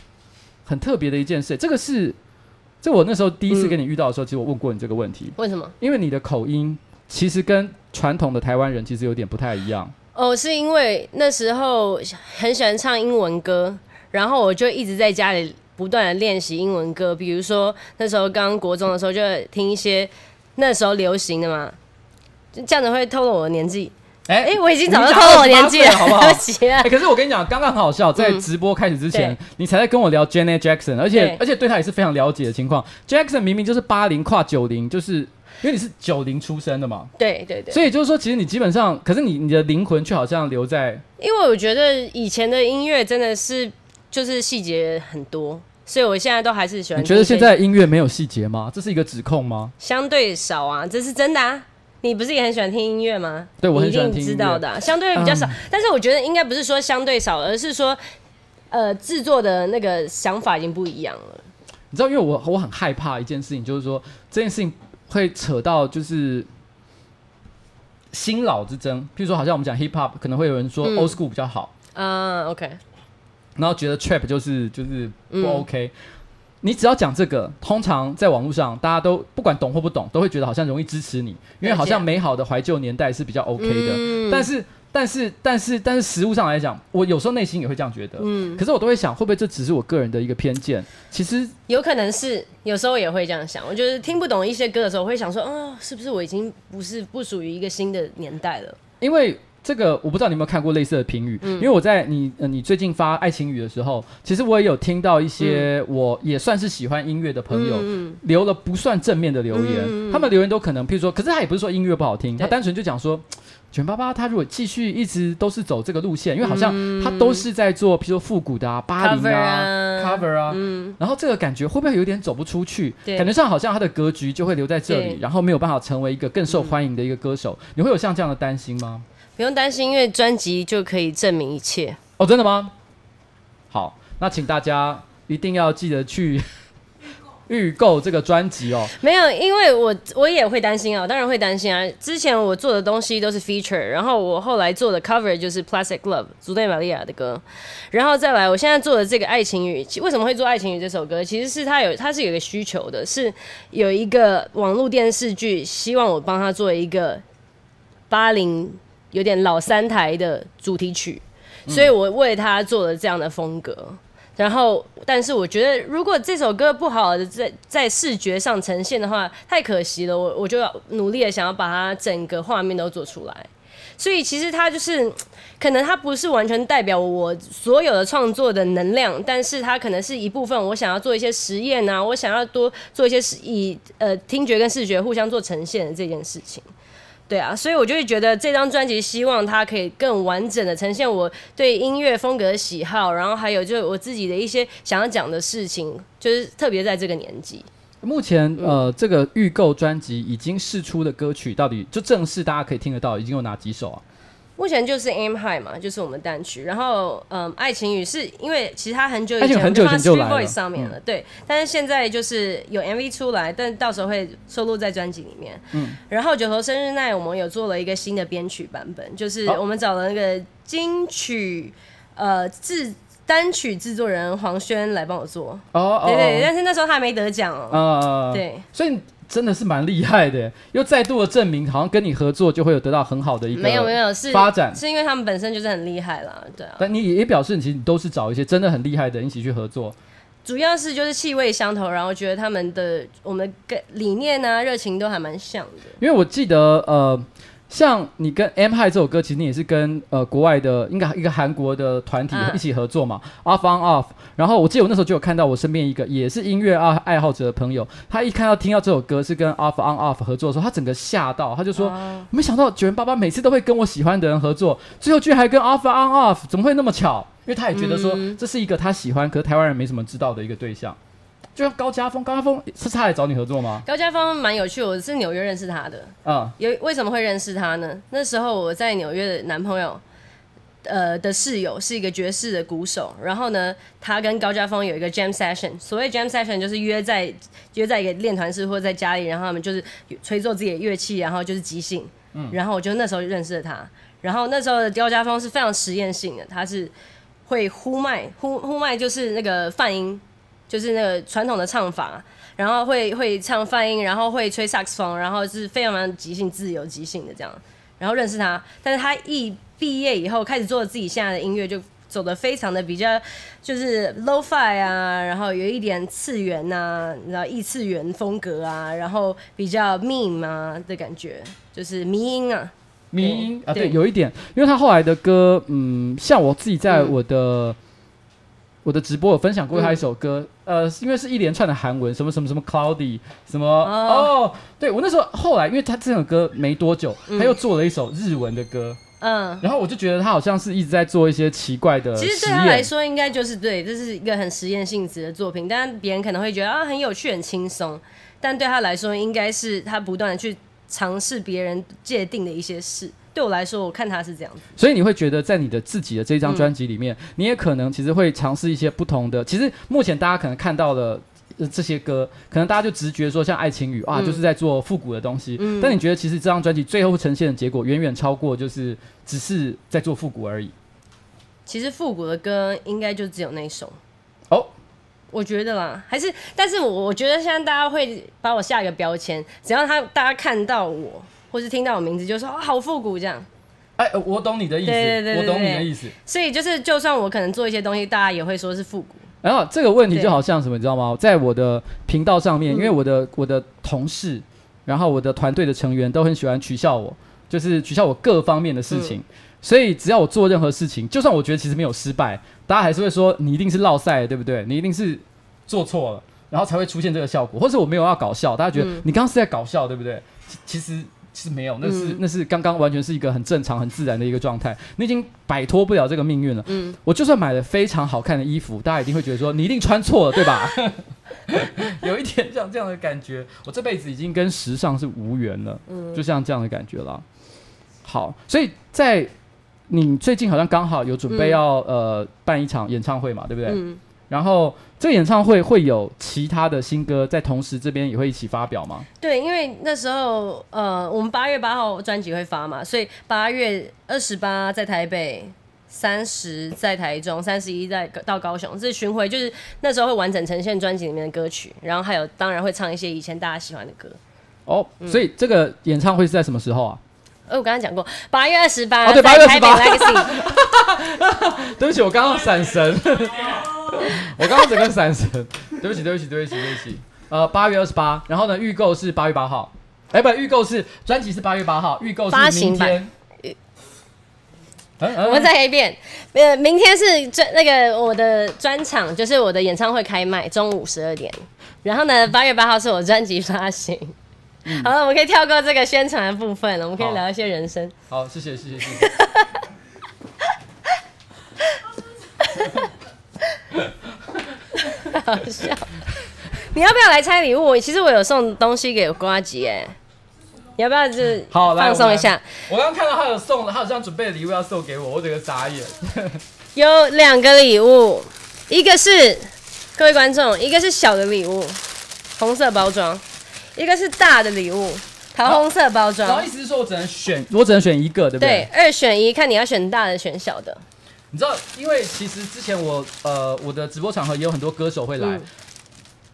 很特别的一件事。这个是，这我那时候第一次跟你遇到的时候，嗯、其实我问过你这个问题。为什么？因为你的口音其实跟传统的台湾人其实有点不太一样。哦，是因为那时候很喜欢唱英文歌，然后我就一直在家里不断的练习英文歌。比如说那时候刚国中的时候，就听一些那时候流行的嘛，就这样子会透露我的年纪。哎哎、欸，我已经早就透露我年纪了，好不好？哎、欸，可是我跟你讲，刚刚很好笑，在直播开始之前，嗯、你才在跟我聊 Janet Jackson，而且而且对他也是非常了解的情况。Jackson 明明就是八零跨九零，就是。因为你是九零出生的嘛，对对对，所以就是说，其实你基本上，可是你你的灵魂却好像留在。因为我觉得以前的音乐真的是就是细节很多，所以我现在都还是喜欢。你觉得现在音乐没有细节吗？这是一个指控吗？相对少啊，这是真的啊。你不是也很喜欢听音乐吗？对，我很喜欢听知道的啊，相对比较少，嗯，但是我觉得应该不是说相对少，而是说呃制作的那个想法已经不一样了。你知道，因为我我很害怕一件事情，就是说这件事情。会扯到就是新老之争，譬如说，好像我们讲 hip hop，可能会有人说 old school 比较好，嗯，OK，然后觉得 trap 就是就是不 OK。嗯、你只要讲这个，通常在网络上，大家都不管懂或不懂，都会觉得好像容易支持你，因为好像美好的怀旧年代是比较 OK 的，嗯、但是。但是，但是，但是，实物上来讲，我有时候内心也会这样觉得。嗯，可是我都会想，会不会这只是我个人的一个偏见？其实有可能是，有时候也会这样想。我觉得听不懂一些歌的时候，我会想说，哦，是不是我已经不是不属于一个新的年代了？因为这个，我不知道你有没有看过类似的评语。嗯，因为我在你呃，你最近发《爱情语》的时候，其实我也有听到一些我也算是喜欢音乐的朋友嗯留了不算正面的留言。他们留言都可能，譬如说，可是他也不是说音乐不好听，他单纯就讲说。9m88 他如果继续一直都是走这个路线，因为好像他都是在做，比如说复古的啊、八零啊、cover 啊，嗯，然后这个感觉会不会有点走不出去？感觉上好像他的格局就会留在这里，然后没有办法成为一个更受欢迎的一个歌手。你会有像这样的担心吗？不用担心，因为专辑就可以证明一切。哦，真的吗？好，那请大家一定要记得去。预购这个专辑哦，没有，因为我我也会担心啊，当然会担心啊。之前我做的东西都是 feature，然后我后来做的 cover 就是 Plastic Love 祖内玛利亚的歌，然后再来我现在做的这个爱情雨，为什么会做爱情雨这首歌？其实是他有他是有个需求的，是有一个网络电视剧希望我帮他做一个八零有点老三台的主题曲，所以我为他做了这样的风格。然后，但是我觉得，如果这首歌不好的在在视觉上呈现的话，太可惜了。我我就要努力的想要把它整个画面都做出来。所以其实它就是，可能它不是完全代表我所有的创作的能量，但是它可能是一部分。我想要做一些实验啊，我想要多做一些以呃听觉跟视觉互相做呈现的这件事情。对啊，所以我就会觉得这张专辑希望它可以更完整的呈现我对音乐风格的喜好，然后还有就是我自己的一些想要讲的事情，就是特别在这个年纪。目前呃，这个预购专辑已经试出的歌曲，到底就正式大家可以听得到，已经有哪几首啊？目前就是 Aim High 嘛，就是我们单曲。然后，嗯，爱情雨是因为其实它很久以前就放在 Street Voice 上面了，嗯、对。但是现在就是有 MV 出来，但到时候会收录在专辑里面。嗯。然后九头生日那我们有做了一个新的编曲版本，就是我们找了那个金曲呃制单曲制作人黄轩来帮我做。哦。对，对对，但是那时候他还没得奖哦。哦。对。所以。真的是蛮厉害的，又再度的证明，好像跟你合作就会有得到很好的一个没有没有是发展，是因为他们本身就是很厉害啦，对啊。但你也表示，你其实你都是找一些真的很厉害的人一起去合作，主要是就是气味相投，然后觉得他们的我们跟理念啊、热情都还蛮像的。因为我记得呃。像你跟 M High 这首歌，其实你也是跟呃国外的应该一个韩国的团体一起合作嘛、uh. Off on Off。然后我记得我那时候就有看到我身边一个也是音乐爱爱好者的朋友，他一看到听到这首歌是跟 Off on Off 合作的时候，他整个吓到，他就说：uh. 没想到九零八八每次都会跟我喜欢的人合作，最后居然还跟 Off on Off，怎么会那么巧？因为他也觉得说这是一个他喜欢，可是台湾人没什么知道的一个对象。就像高家峰，高家峰是他来找你合作吗？高家峰蛮有趣，我是纽约认识他的。嗯，有为什么会认识他呢？那时候我在纽约的男朋友，呃的室友是一个爵士的鼓手，然后呢，他跟高家峰有一个 jam session。所谓 jam session 就是约在约在一个练团室或者在家里，然后他们就是吹奏自己的乐器，然后就是即兴。嗯，然后我就那时候认识了他。然后那时候的高家峰是非常实验性的，他是会呼麦，呼呼麦就是那个泛音。就是那个传统的唱法，然后会会唱泛音，然后会吹萨克斯风，然后是非常非常即兴、自由即兴的这样。然后认识他，但是他一毕业以后开始做自己现在的音乐，就走的非常的比较就是 lo-fi 啊，然后有一点次元呐，你知道异次元风格啊，然后比较 meme 啊的感觉，就是迷音啊，迷音啊，对，有一点，因为他后来的歌，嗯，像我自己在我的。嗯我的直播有分享过他一首歌，嗯、呃，因为是一连串的韩文，什么什么什么 cloudy，什么哦，哦，对我那时候后来，因为他这首歌没多久，嗯、他又做了一首日文的歌，嗯，然后我就觉得他好像是一直在做一些奇怪的，其实对他来说应该就是对，这是一个很实验性质的作品，但别人可能会觉得啊很有趣很轻松，但对他来说应该是他不断的去尝试别人界定的一些事。对我来说，我看他是这样子，所以你会觉得在你的自己的这张专辑里面，嗯、你也可能其实会尝试一些不同的。其实目前大家可能看到了这些歌，可能大家就直觉说像《爱情雨》啊，就是在做复古的东西。嗯、但你觉得其实这张专辑最后呈现的结果远远超过就是只是在做复古而已。其实复古的歌应该就只有那一首哦，我觉得啦，还是，但是我我觉得现在大家会把我下一个标签，只要他大家看到我。或是听到我名字就说啊，好复古这样，哎，我懂你的意思，对对对对，我懂你的意思。所以就是，就算我可能做一些东西，大家也会说是复古。然后这个问题就好像什么，你知道吗？在我的频道上面，因为我的我的同事，然后我的团队的成员都很喜欢取笑我，就是取笑我各方面的事情。所以只要我做任何事情，就算我觉得其实没有失败，大家还是会说你一定是落赛，对不对？你一定是做错了，然后才会出现这个效果。或者我没有要搞笑，大家觉得你刚刚是在搞笑，对不对？其实。其实没有，那是、嗯、那是刚刚完全是一个很正常、很自然的一个状态。你已经摆脱不了这个命运了。嗯，我就算买了非常好看的衣服，大家一定会觉得说你一定穿错了，对吧？有一点像这样的感觉，我这辈子已经跟时尚是无缘了。嗯，就像这样的感觉了。好，所以在你最近好像刚好有准备要、嗯、呃办一场演唱会嘛，对不对？嗯。然后这个演唱会会有其他的新歌在同时这边也会一起发表吗？对，因为那时候呃，我们八月八号专辑会发嘛，所以八月二十八在台北，三十在台中，三十一在到高雄，这是巡回，就是那时候会完整呈现专辑里面的歌曲，然后还有当然会唱一些以前大家喜欢的歌。哦，嗯、所以这个演唱会是在什么时候啊？呃，我刚刚讲过，八月二十八，哦对，八月二十八。对不起，我刚刚闪神。我刚刚整个闪神，对不起，对不起，对不起，对不起。呃，八月二十八，然后呢，预购是八月八号。哎，不，预购是专辑是八月八号，预购是明天。嗯嗯、我们再一遍，呃，明天是专那个我的专场，就是我的演唱会开卖，中午十二点。然后呢，八月八号是我专辑发行。嗯、好了，我们可以跳过这个宣传的部分了，我们可以聊一些人生。好，好谢谢，谢谢，谢谢。好笑！你要不要来拆礼物？其实我有送东西给瓜吉哎，你要不要就是好放松一下？我刚刚看到他有送，他好像准备了礼物要送给我，我整个眨眼。有两个礼物，一个是各位观众，一个是小的礼物，红色包装；一个是大的礼物，桃红色包装。然后意思是说我只能选，我只能选一个，对不对？对，二选一，看你要选大的，选小的。你知道，因为其实之前我呃我的直播场合也有很多歌手会来，嗯、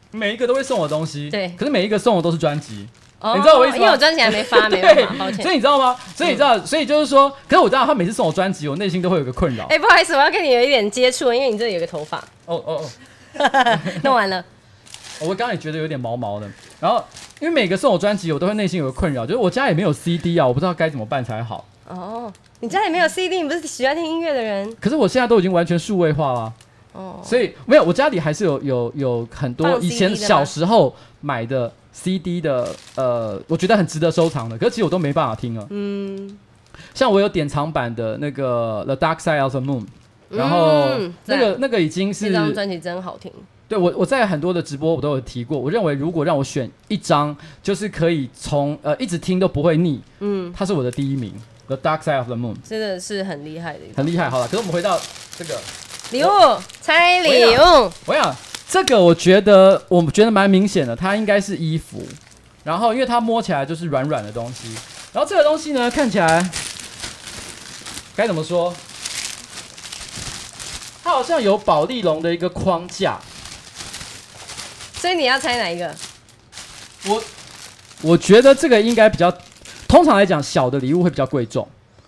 每一个都会送我东西，对，可是每一个送我都是专辑，哦、你知道我意思吗？因为我专辑还没发，没办法，抱歉。所以你知道吗？所以你知道，嗯、所以就是说，可是我知道他每次送我专辑，我内心都会有个困扰。哎、欸，不好意思，我要跟你有一点接触，因为你这里有个头发。哦哦哦，弄完了。我刚刚也觉得有点毛毛的，然后因为每个送我专辑，我都会内心有个困扰，就是我家也没有 CD 啊，我不知道该怎么办才好。哦。你家里没有 CD，你不是喜欢听音乐的人？可是我现在都已经完全数位化了，哦，所以没有，我家里还是有有有很多以前小时候买的 CD 的，呃，我觉得很值得收藏的。可是其实我都没办法听了，嗯，像我有典藏版的那个《The Dark Side of the Moon》，然后那个那个已经是这张专辑真好听。对我我在很多的直播我都有提过，我认为如果让我选一张，就是可以从呃一直听都不会腻，嗯，它是我的第一名。The Dark Side of the Moon 真的是很厉害的，很厉害。好了，可是我们回到这个礼物拆礼物。我想这个，我觉得我觉得蛮明显的，它应该是衣服。然后，因为它摸起来就是软软的东西。然后这个东西呢，看起来该怎么说？它好像有保丽龙的一个框架。所以你要猜哪一个？我我觉得这个应该比较。通常来讲，小的礼物会比较贵重，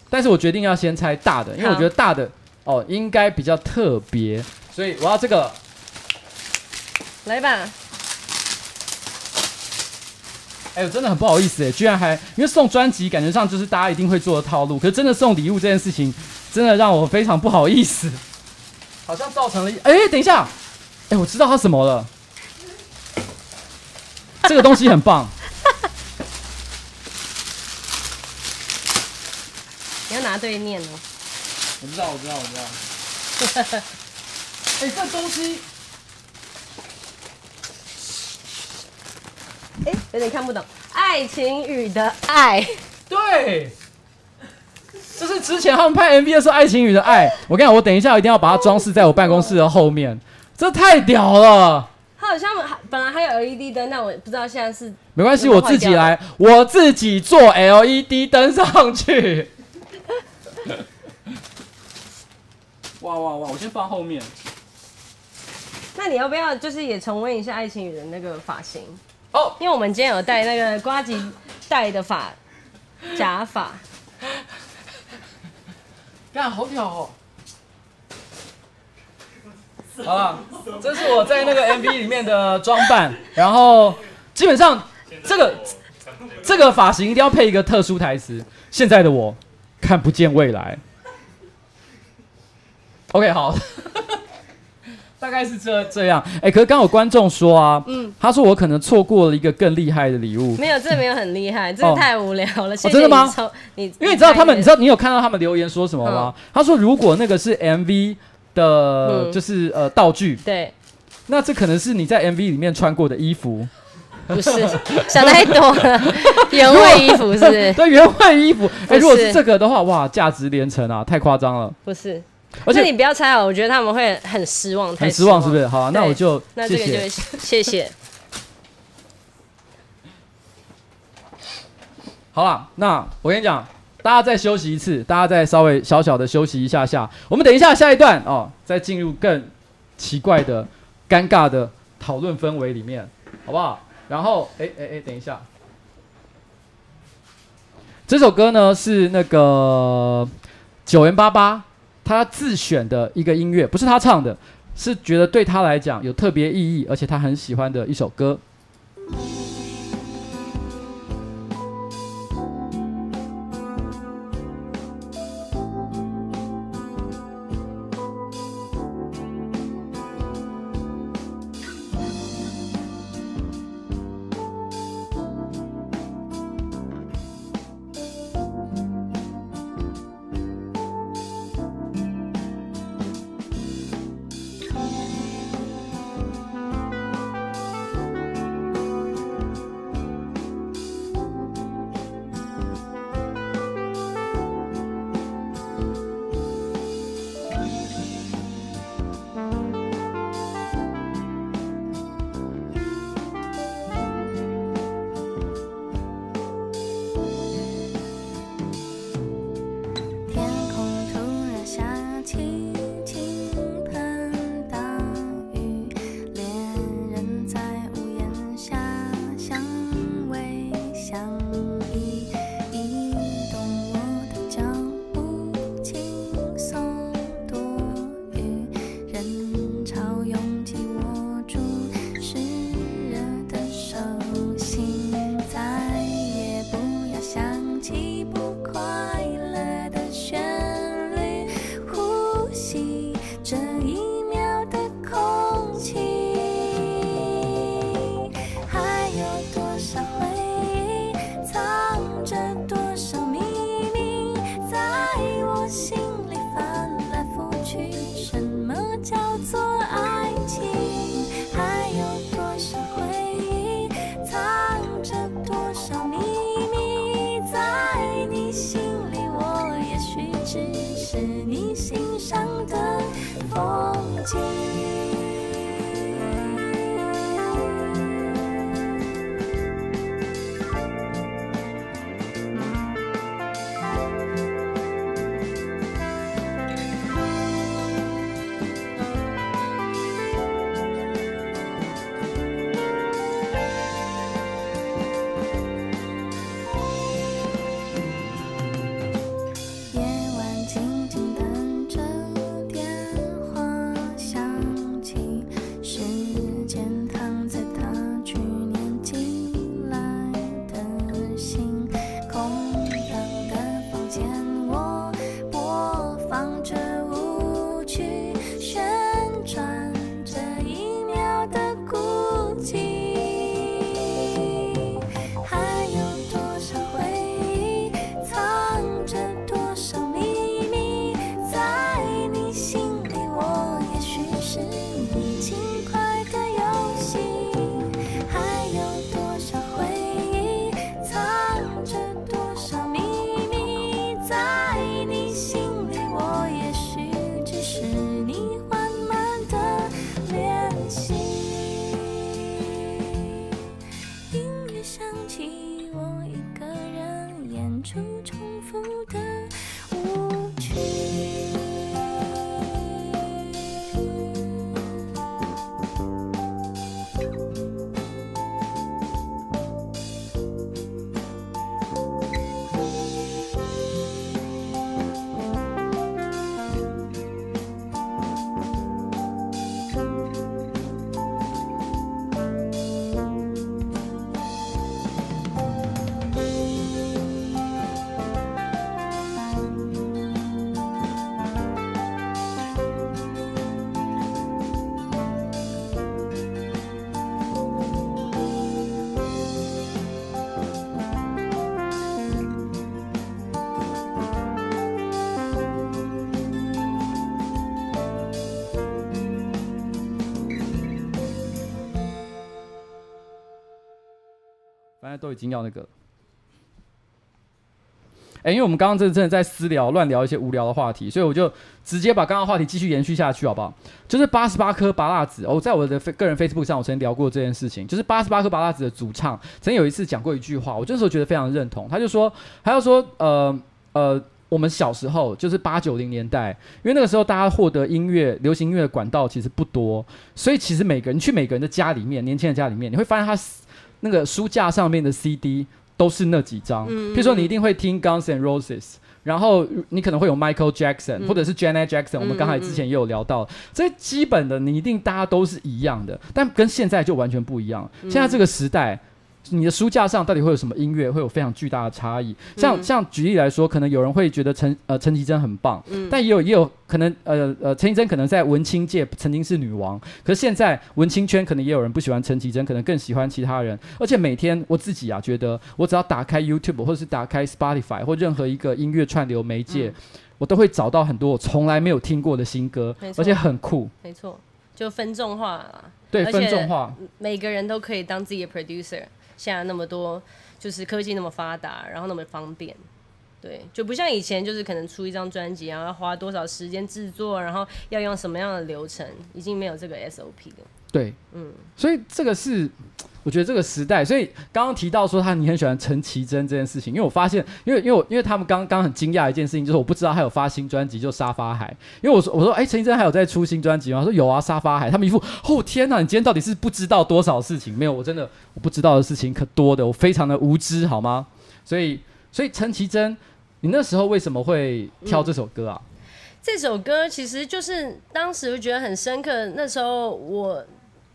但是我决定要先猜大的，因为我觉得大的哦应该比较特别，所以我要这个。来吧。哎呦，真的很不好意思哎，居然还因为送专辑，感觉上就是大家一定会做的套路，可是真的送礼物这件事情，真的让我非常不好意思，好像造成了一哎，等一下，哎，我知道他什么了，这个东西很棒。你要拿对面哦，我知道，我知道，我知道。哎、欸，这东西，哎、欸，有点看不懂。爱情语的爱，对，这是之前他们拍 MV 的时候，爱情语的爱。我跟你讲，我等一下一定要把它装饰在我办公室的后面，这太屌了。它好像本来还有 LED 灯，但我不知道现在是。没关系，我自己来，我自己做 LED 灯上去。哇哇哇！我先放后面。那你要不要就是也重温一下爱情语的那个发型？哦，oh! 因为我们今天有戴那个瓜吉戴的发假发。干，好屌哦！好了，这是我在那个 MV 里面的装扮。然后基本上这个这个发型一定要配一个特殊台词。现在的我。看不见未来。OK，好，大概是这这样。哎、欸，可是刚有观众说啊，嗯，他说我可能错过了一个更厉害的礼物。没有，这没有很厉害，这太无聊了。谢谢你真的吗？你因为你知道他们，你知道你有看到他们留言说什么吗？他说如果那个是 MV 的，就是呃道具，对，那这可能是你在 MV 里面穿过的衣服。不是，想太多了。原味衣服是不是？对，原味衣服。哎，如果是这个的话，哇，价值连城啊，太夸张了。不是，而且你不要猜哦，我觉得他们会很失望，很失望，是不是？好，那我就那这个就谢谢。好了，那我跟你讲，大家再休息一次，大家再稍微小小的休息一下下，我们等一下下一段哦，再进入更奇怪的、尴尬的讨论氛围里面，好不好？然后，哎哎哎，等一下，这首歌呢是那个九元八八他自选的一个音乐，不是他唱的，是觉得对他来讲有特别意义，而且他很喜欢的一首歌。都已经要那个。哎、因为我们刚刚真的真的在私聊、乱聊一些无聊的话题，所以我就直接把刚刚话题继续延续下去，好不好？就是八十八颗芭乐籽哦，在我的个人 Facebook 上，我曾经聊过这件事情。就是八十八颗芭乐籽的主唱，曾经有一次讲过一句话，我这时候觉得非常认同。他就说，他就说，呃呃，我们小时候就是八九零年代，因为那个时候大家获得音乐、流行音乐的管道其实不多，所以其实每个人去每个人的家里面，年轻人家里面，你会发现他那个书架上面的 CD。都是那几张，譬如说你一定会听 Guns and Roses，然后你可能会有 Michael Jackson，或者是 Janet Jackson，我们刚才之前也有聊到，这基本的你一定大家都是一样的，但跟现在就完全不一样。现在这个时代。你的书架上到底会有什么音乐？会有非常巨大的差异。像像举例来说，可能有人会觉得陈呃陈绮贞很棒，嗯、但也有也有可能呃呃陈绮贞可能在文青界曾经是女王，可是现在文青圈可能也有人不喜欢陈绮贞，可能更喜欢其他人。而且每天我自己啊觉得，我只要打开 YouTube 或者是打开 Spotify 或任何一个音乐串流媒介，嗯、我都会找到很多我从来没有听过的新歌，而且很酷。没错，就分众化了。对，分众化，每个人都可以当自己的 producer。现在那么多，就是科技那么发达，然后那么方便，对，就不像以前，就是可能出一张专辑，然后要花多少时间制作，然后要用什么样的流程，已经没有这个 SOP 了。对，嗯，所以这个是。我觉得这个时代，所以刚刚提到说他你很喜欢陈绮贞这件事情，因为我发现，因为因为因为他们刚刚很惊讶一件事情，就是我不知道他有发新专辑，就沙发海。因为我说我说哎，陈绮贞还有在出新专辑吗？他说有啊，沙发海。他们一副哦天哪，你今天到底是不知道多少事情？没有，我真的我不知道的事情可多的，我非常的无知，好吗？所以所以陈绮贞，你那时候为什么会挑这首歌啊？这首歌其实就是当时我觉得很深刻，那时候我。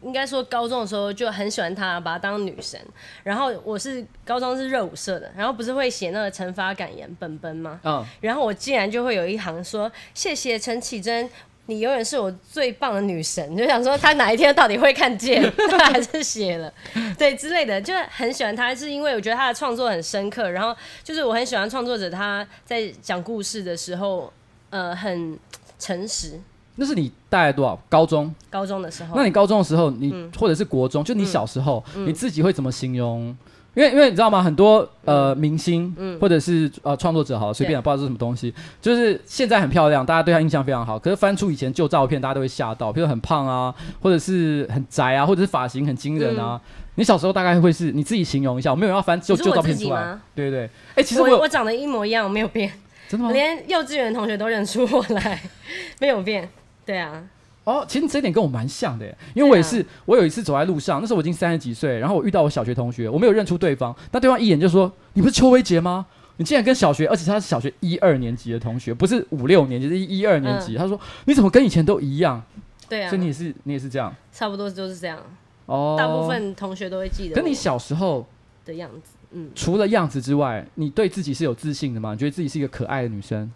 应该说高中的时候就很喜欢她，把她当女神。然后我是高中是热舞社的，然后不是会写那个惩罚感言本本吗？嗯。Oh. 然后我竟然就会有一行说：“谢谢陈绮贞，你永远是我最棒的女神。”就想说她哪一天到底会看见，她还是写了，对之类的，就很喜欢她，是因为我觉得她的创作很深刻。然后就是我很喜欢创作者他在讲故事的时候，呃，很诚实。那是你大概多少？高中？高中的时候。那你高中的时候，你、嗯、或者是国中，就你小时候，嗯、你自己会怎么形容？嗯、因为因为你知道吗？很多呃明星，嗯、或者是呃创作者，好随便不知道是什么东西，就是现在很漂亮，大家对他印象非常好。可是翻出以前旧照片，大家都会吓到，比如很胖啊，或者是很宅啊，或者是发型很惊人啊。嗯、你小时候大概会是你自己形容一下？我没有要翻旧旧照片出来。对对对。哎、欸，其实我我长得一模一样，我没有变。真的吗？连幼稚园的同学都认出我来，没有变。对啊，哦，其实这一点跟我蛮像的耶，因为我也是，啊、我有一次走在路上，那时候我已经三十几岁，然后我遇到我小学同学，我没有认出对方，但对方一眼就说：“你不是邱威杰吗？你竟然跟小学，而且他是小学一二年级的同学，不是五六年级，是一二年级。嗯”他说：“你怎么跟以前都一样？”对啊，所以你也是，你也是这样，差不多就是这样。哦，大部分同学都会记得跟你小时候的样子。嗯，除了样子之外，你对自己是有自信的吗？你觉得自己是一个可爱的女生？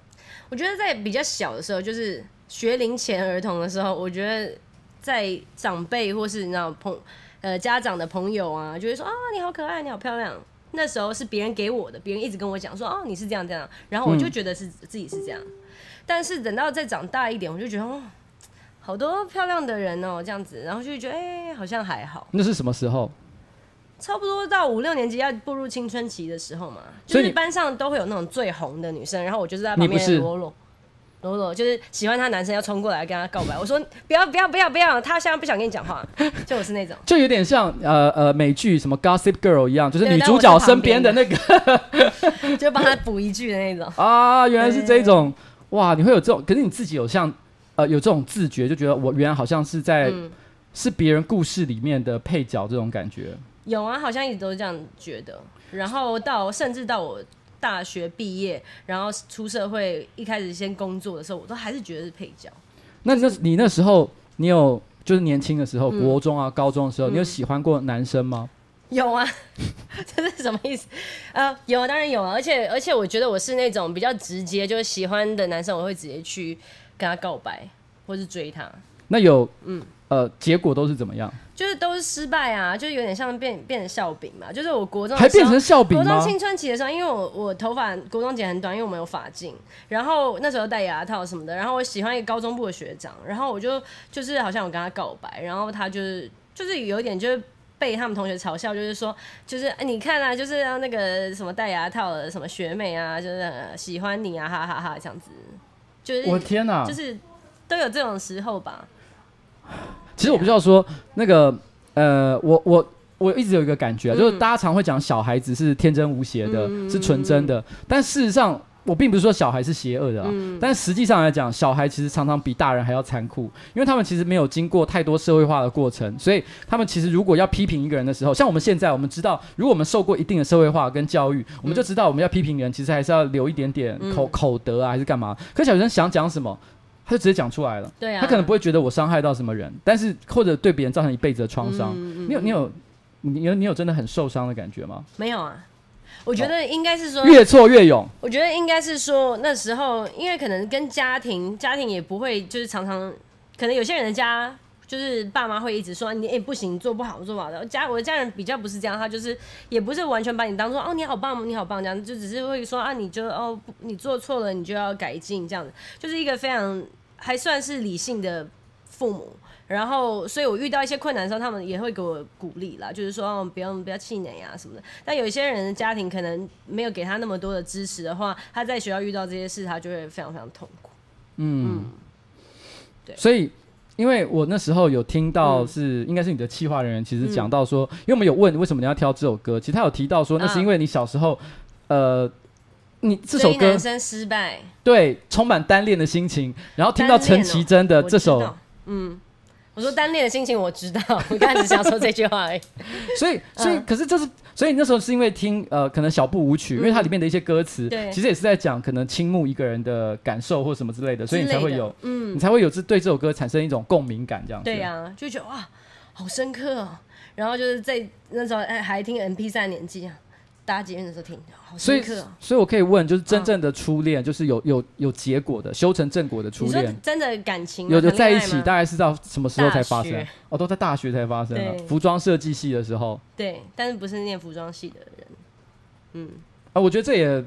我觉得在比较小的时候，就是。学龄前儿童的时候，我觉得在长辈或是你知道朋呃家长的朋友啊，就会说啊，你好可爱，你好漂亮。那时候是别人给我的，别人一直跟我讲说哦，你是这样这样，然后我就觉得是自己是这样。嗯、但是等到再长大一点，我就觉得哦，好多漂亮的人哦，这样子，然后就觉得哎、欸，好像还好。那是什么时候？差不多到五六年级要步入青春期的时候嘛，就是班上都会有那种最红的女生，然后我就是在旁边裸裸。罗罗就是喜欢他男生要冲过来跟他告白，我说不要不要不要不要，他现在不想跟你讲话，就我是那种，就有点像呃呃美剧什么 Gossip Girl 一样，就是女主角身边的那个，就帮他补一句的那种。啊，原来是这种哇，你会有这种，可是你自己有像呃有这种自觉，就觉得我原来好像是在、嗯、是别人故事里面的配角这种感觉，有啊，好像一直都是这样觉得，然后到甚至到我。大学毕业，然后出社会，一开始先工作的时候，我都还是觉得是配角。那那你那时候，你有就是年轻的时候，嗯、国中啊、高中的时候，嗯、你有喜欢过男生吗？有啊，这是什么意思？呃，有啊，当然有啊。而且而且，我觉得我是那种比较直接，就是喜欢的男生，我会直接去跟他告白，或是追他。那有嗯。呃，结果都是怎么样？就是都是失败啊，就是有点像变变成笑柄嘛。就是我国中还变成笑柄？国中青春期的时候，因为我我头发国中剪很短，因为我们有发镜，然后那时候戴牙套什么的。然后我喜欢一个高中部的学长，然后我就就是好像我跟他告白，然后他就是就是有一点就是被他们同学嘲笑，就是说，就是你看啊，就是那个什么戴牙套的什么学妹啊，就是喜欢你啊，哈哈哈，这样子，就是我天哪，就是都有这种时候吧。其实我不知道说那个呃，我我我一直有一个感觉、啊，就是大家常会讲小孩子是天真无邪的，嗯、是纯真的，但事实上。我并不是说小孩是邪恶的啊，嗯、但实际上来讲，小孩其实常常比大人还要残酷，因为他们其实没有经过太多社会化的过程，所以他们其实如果要批评一个人的时候，像我们现在，我们知道，如果我们受过一定的社会化跟教育，我们就知道我们要批评人，其实还是要留一点点口、嗯、口德啊，还是干嘛？可小学生想讲什么，他就直接讲出来了，对啊，他可能不会觉得我伤害到什么人，但是或者对别人造成一辈子的创伤。你有你有你有你有真的很受伤的感觉吗？没有啊。我觉得应该是说越挫越勇。我觉得应该是说那时候，因为可能跟家庭，家庭也不会就是常常，可能有些人的家就是爸妈会一直说你哎、欸、不行，做不好，做不好的。家我的家人比较不是这样，他就是也不是完全把你当做哦你好棒，你好棒这样，就只是会说啊你就哦你做错了，你就要改进这样子，就是一个非常还算是理性的父母。然后，所以我遇到一些困难的时候，他们也会给我鼓励啦，就是说，哦不要不要气馁啊什么的。但有一些人的家庭可能没有给他那么多的支持的话，他在学校遇到这些事，他就会非常非常痛苦。嗯，嗯对。所以，因为我那时候有听到是，应该是你的企划人员，其实讲到说，嗯、因为我们有问为什么你要挑这首歌，其实他有提到说，那是因为你小时候，啊、呃，你这首歌男生失败，对，充满单恋的心情，然后听到陈绮贞的这首，哦、嗯。我说单恋的心情我知道，我刚才只想说这句话而已。所以，所以，可是这是，所以那时候是因为听呃，可能小步舞曲，因为它里面的一些歌词，对，其实也是在讲可能倾慕一个人的感受或什么之类的，所以你才会有，嗯，你才会有这对这首歌产生一种共鸣感，这样子。对呀，就觉得哇，好深刻哦。然后就是在那时候哎，还听 M P 三年纪啊。搭捷运的时候听，好深刻、哦、所以，所以我可以问，就是真正的初恋，就是有有有结果的，修成正果的初恋，真的感情有的在一起，大概是到什么时候才发生？哦，都在大学才发生了，服装设计系的时候。对，但是不是念服装系的人。嗯，啊，我觉得这也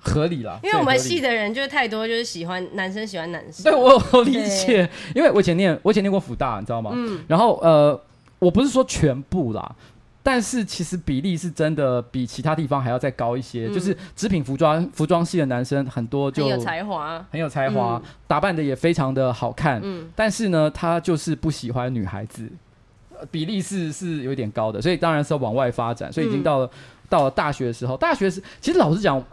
合理啦，因为我们系的人就是太多，就是喜欢男生喜欢男生。对，我我理解，因为我以前念我以前念过辅大，你知道吗？嗯。然后呃，我不是说全部啦。但是其实比例是真的比其他地方还要再高一些，嗯、就是织品服装服装系的男生很多就很有才华，很有才华，嗯、打扮的也非常的好看。嗯，但是呢，他就是不喜欢女孩子，比例是是有点高的，所以当然是要往外发展。所以已经到了、嗯、到了大学的时候，大学是其实老实讲。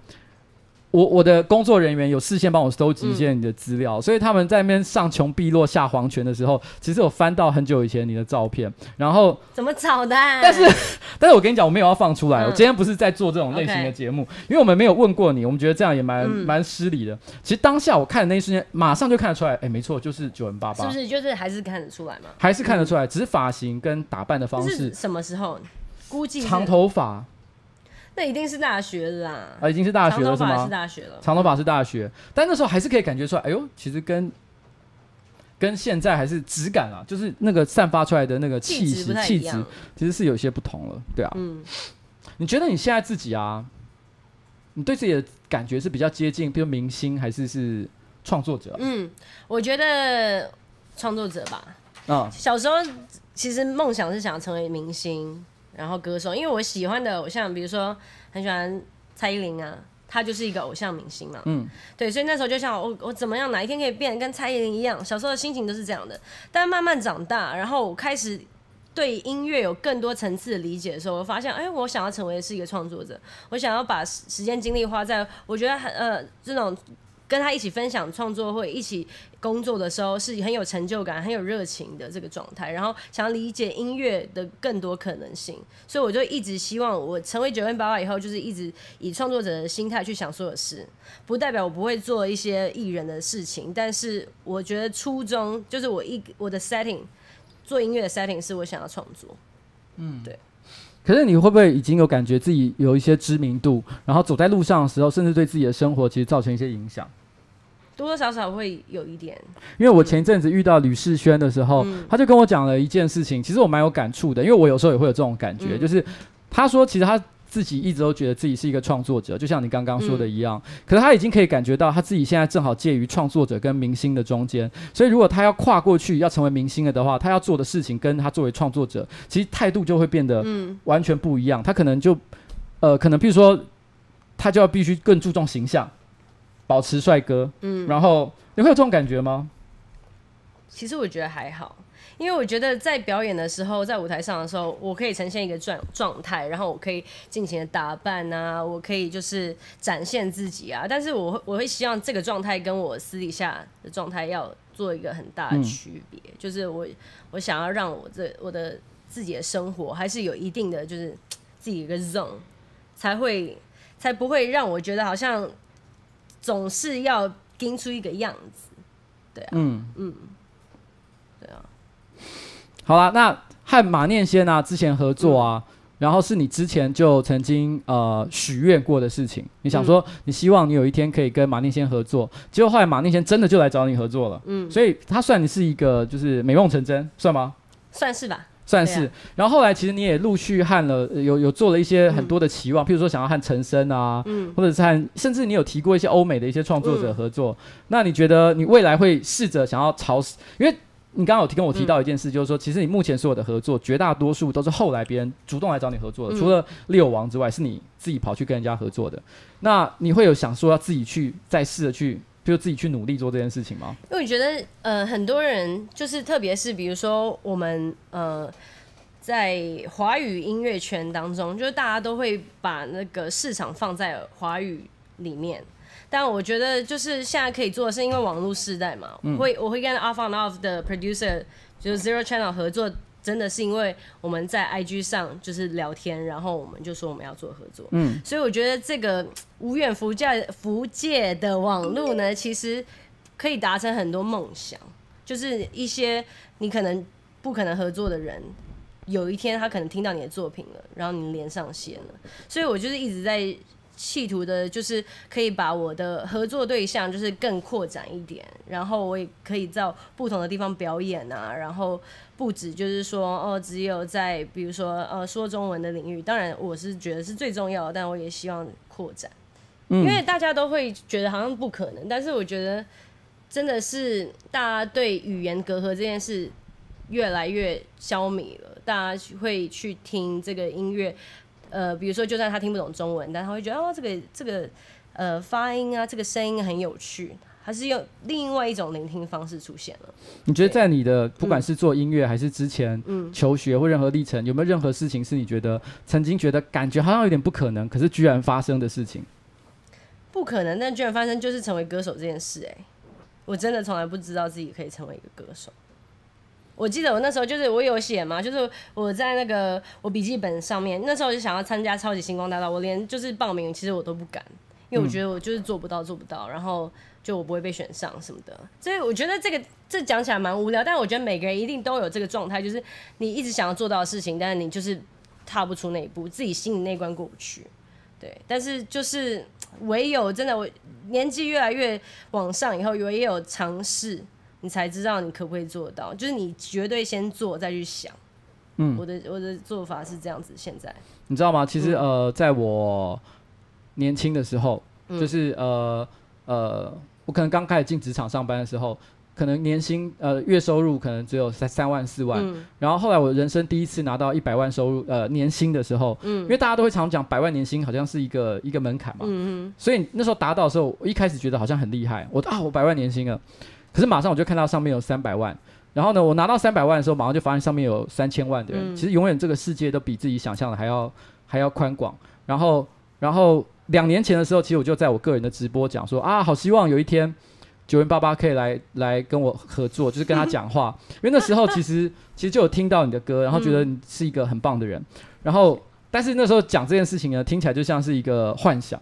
我我的工作人员有事先帮我收集一些你的资料，嗯、所以他们在那边上穷碧落下黄泉的时候，其实有翻到很久以前你的照片，然后怎么找的、啊？但是 但是我跟你讲，我没有要放出来，嗯、我今天不是在做这种类型的节目，嗯、因为我们没有问过你，我们觉得这样也蛮蛮、嗯、失礼的。其实当下我看的那一瞬间，马上就看得出来，哎、欸，没错，就是九人八八，是不是？就是还是看得出来吗？还是看得出来，嗯、只是发型跟打扮的方式。什么时候？估计长头发。那一定是大学啦，啊，已经是大学了是吗？长头发是大学了，长头发是大学，但那时候还是可以感觉出来，哎呦，其实跟跟现在还是质感啊，就是那个散发出来的那个气质气质，其实是有些不同了，对啊。嗯，你觉得你现在自己啊，你对自己的感觉是比较接近，比如明星还是是创作者？嗯，我觉得创作者吧。啊，小时候其实梦想是想成为明星。然后歌手，因为我喜欢的偶像，比如说很喜欢蔡依林啊，她就是一个偶像明星嘛。嗯，对，所以那时候就想我我怎么样哪一天可以变得跟蔡依林一样？小时候的心情都是这样的。但慢慢长大，然后我开始对音乐有更多层次的理解的时候，我发现，哎，我想要成为的是一个创作者，我想要把时间精力花在我觉得很呃这种。跟他一起分享创作会一起工作的时候，是很有成就感、很有热情的这个状态。然后想要理解音乐的更多可能性，所以我就一直希望我成为九零八八以后，就是一直以创作者的心态去想所有事。不代表我不会做一些艺人的事情，但是我觉得初衷就是我一我的 setting 做音乐的 setting 是我想要创作。嗯，对。可是你会不会已经有感觉自己有一些知名度，然后走在路上的时候，甚至对自己的生活其实造成一些影响？多多少少会有一点。因为我前一阵子遇到吕世轩的时候，嗯、他就跟我讲了一件事情，其实我蛮有感触的，因为我有时候也会有这种感觉，嗯、就是他说其实他自己一直都觉得自己是一个创作者，就像你刚刚说的一样。嗯、可是他已经可以感觉到他自己现在正好介于创作者跟明星的中间，所以如果他要跨过去要成为明星了的话，他要做的事情跟他作为创作者，其实态度就会变得完全不一样。他可能就呃，可能比如说他就要必须更注重形象，保持帅哥。嗯，然后你会有这种感觉吗？其实我觉得还好。因为我觉得在表演的时候，在舞台上的时候，我可以呈现一个状状态，然后我可以尽情的打扮啊，我可以就是展现自己啊。但是我会我会希望这个状态跟我私底下的状态要做一个很大的区别，嗯、就是我我想要让我这我的自己的生活还是有一定的就是自己一个 zone，才会才不会让我觉得好像总是要盯出一个样子，对啊，嗯嗯。对啊好啦，那和马念先啊之前合作啊，嗯、然后是你之前就曾经呃许愿过的事情。你想说，你希望你有一天可以跟马念先合作，结果后来马念先真的就来找你合作了。嗯，所以他算你是一个就是美梦成真，算吗？算是吧，算是。啊、然后后来其实你也陆续和了有有做了一些很多的期望，嗯、譬如说想要和陈升啊，嗯，或者是和甚至你有提过一些欧美的一些创作者合作。嗯、那你觉得你未来会试着想要朝，因为。你刚刚有提跟我提到一件事，就是说，其实你目前所有的合作，绝大多数都是后来别人主动来找你合作的，除了六王之外，是你自己跑去跟人家合作的。那你会有想说要自己去再试着去，比如自己去努力做这件事情吗？因为我觉得，呃，很多人就是，特别是比如说我们，呃，在华语音乐圈当中，就是大家都会把那个市场放在华语里面。但我觉得就是现在可以做的是，因为网络时代嘛，嗯、我会我会跟 Off on Off 的 producer 就是 Zero Channel 合作，真的是因为我们在 IG 上就是聊天，然后我们就说我们要做合作，嗯，所以我觉得这个无远弗届弗届的网络呢，其实可以达成很多梦想，就是一些你可能不可能合作的人，有一天他可能听到你的作品了，然后你连上线了，所以我就是一直在。企图的就是可以把我的合作对象就是更扩展一点，然后我也可以到不同的地方表演啊，然后不止就是说哦，只有在比如说呃说中文的领域，当然我是觉得是最重要的，但我也希望扩展，因为大家都会觉得好像不可能，但是我觉得真的是大家对语言隔阂这件事越来越消弭了，大家会去听这个音乐。呃，比如说，就算他听不懂中文，但他会觉得哦，这个这个呃发音啊，这个声音很有趣，还是用另外一种聆听方式出现了。你觉得在你的不管是做音乐，还是之前求学或任何历程，嗯、有没有任何事情是你觉得曾经觉得感觉好像有点不可能，可是居然发生的事情？不可能，但居然发生，就是成为歌手这件事。哎，我真的从来不知道自己可以成为一个歌手。我记得我那时候就是我有写嘛，就是我在那个我笔记本上面，那时候我就想要参加超级星光大道，我连就是报名，其实我都不敢，因为我觉得我就是做不到，做不到，然后就我不会被选上什么的。所以我觉得这个这讲起来蛮无聊，但我觉得每个人一定都有这个状态，就是你一直想要做到的事情，但是你就是踏不出那一步，自己心里那关过不去。对，但是就是唯有真的我年纪越来越往上以后，唯有尝试。你才知道你可不可以做到，就是你绝对先做再去想。嗯，我的我的做法是这样子。现在你知道吗？其实、嗯、呃，在我年轻的时候，嗯、就是呃呃，我可能刚开始进职场上班的时候，可能年薪呃月收入可能只有三三万四万。嗯、然后后来我人生第一次拿到一百万收入呃年薪的时候，嗯，因为大家都会常讲百万年薪好像是一个一个门槛嘛，嗯嗯，所以那时候达到的时候，我一开始觉得好像很厉害，我啊我百万年薪了。可是马上我就看到上面有三百万，然后呢，我拿到三百万的时候，马上就发现上面有三千万的人。嗯、其实永远这个世界都比自己想象的还要还要宽广。然后，然后两年前的时候，其实我就在我个人的直播讲说啊，好希望有一天九零八八可以来来跟我合作，就是跟他讲话。嗯、因为那时候其实其实就有听到你的歌，然后觉得你是一个很棒的人。然后，但是那时候讲这件事情呢，听起来就像是一个幻想。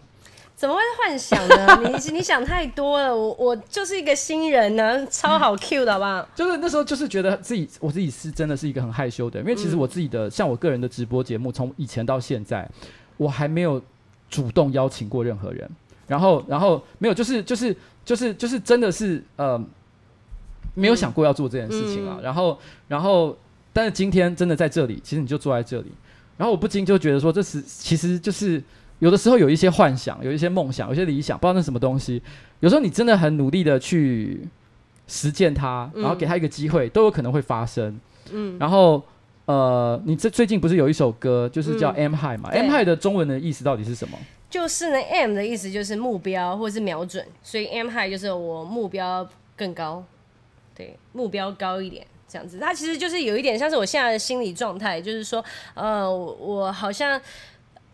怎么会幻想呢？你你想太多了。我我就是一个新人呢，超好 Q 的好不好？就是那时候就是觉得自己我自己是真的是一个很害羞的人，因为其实我自己的、嗯、像我个人的直播节目，从以前到现在，我还没有主动邀请过任何人。然后然后没有，就是就是就是就是真的是呃没有想过要做这件事情啊。嗯、然后然后但是今天真的在这里，其实你就坐在这里。然后我不禁就觉得说，这是其实就是有的时候有一些幻想，有一些梦想，有一些理想，不知道那是什么东西。有时候你真的很努力的去实践它，然后给他一个机会，嗯、都有可能会发生。嗯，然后呃，你这最近不是有一首歌，就是叫 M High 嘛、嗯、？M High 的中文的意思到底是什么？就是呢，M 的意思就是目标或者是瞄准，所以 M High 就是我目标更高，对，目标高一点这样子。它其实就是有一点像是我现在的心理状态，就是说，呃，我好像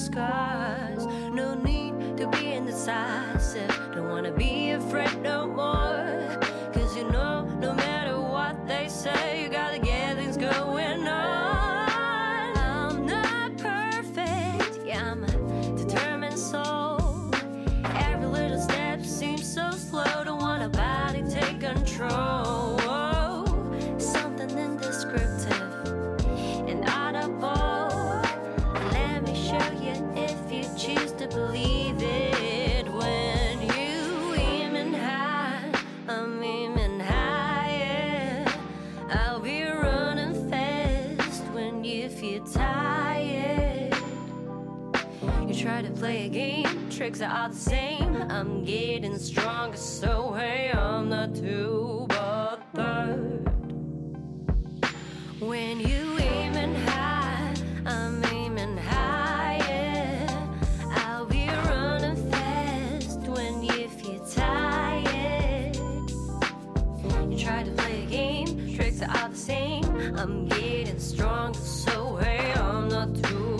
scars. No need to be indecisive. Don't wanna be afraid no more. Cause you know, no matter what they say, you gotta get things going on. I'm not perfect, yeah, I'm a determined soul. Every little step seems so slow. Don't want a body take control. tricks are the same. I'm getting stronger, so hey, I'm not two but third. When you aiming high, I'm aiming higher. I'll be running fast when if you're tired. You try to play a game, tricks are the same. I'm getting stronger, so hey, I'm not too.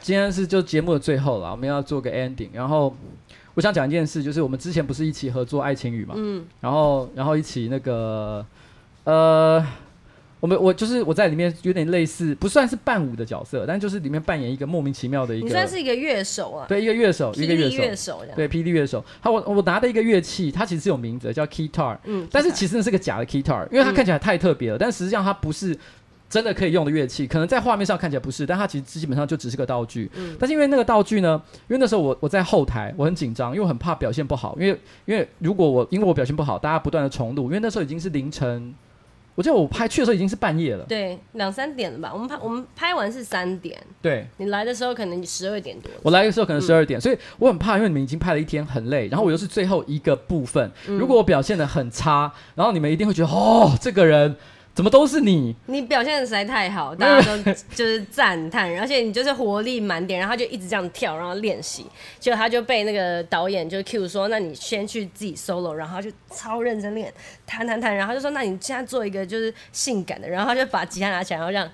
今天是就节目的最后了，我们要做个 ending。然后我想讲一件事，就是我们之前不是一起合作《爱情语》嘛，嗯，然后然后一起那个呃，我们我就是我在里面有点类似，不算是伴舞的角色，但就是里面扮演一个莫名其妙的一个。你算是一个乐手啊？对，一个乐手，一个乐手。对，霹雳乐手。他，我我拿的一个乐器，它其实是有名字，叫 keytar。嗯。但是其实那是个假的 keytar，因为它看起来太特别了，嗯、但实际上它不是。真的可以用的乐器，可能在画面上看起来不是，但它其实基本上就只是个道具。嗯。但是因为那个道具呢，因为那时候我我在后台，我很紧张，因为我很怕表现不好，因为因为如果我因为我表现不好，大家不断的重录，因为那时候已经是凌晨，我记得我拍去的时候已经是半夜了。对，两三点了吧？我们拍我们拍完是三点。对。你来的时候可能十二点多。我来的时候可能十二点，嗯，所以我很怕，因为你们已经拍了一天很累，然后我又是最后一个部分，嗯，如果我表现的很差，然后你们一定会觉得哦，这个人。怎么都是你？你表现的实在太好，大家都就是赞叹，而且你就是活力满点，然后他就一直这样跳，然后练习，结果他就被那个导演就 cue 说，那你先去自己 solo，然后就超认真练，弹弹弹，然后他就说，那你现在做一个就是性感的，然后他就把吉他拿起来，然后这样。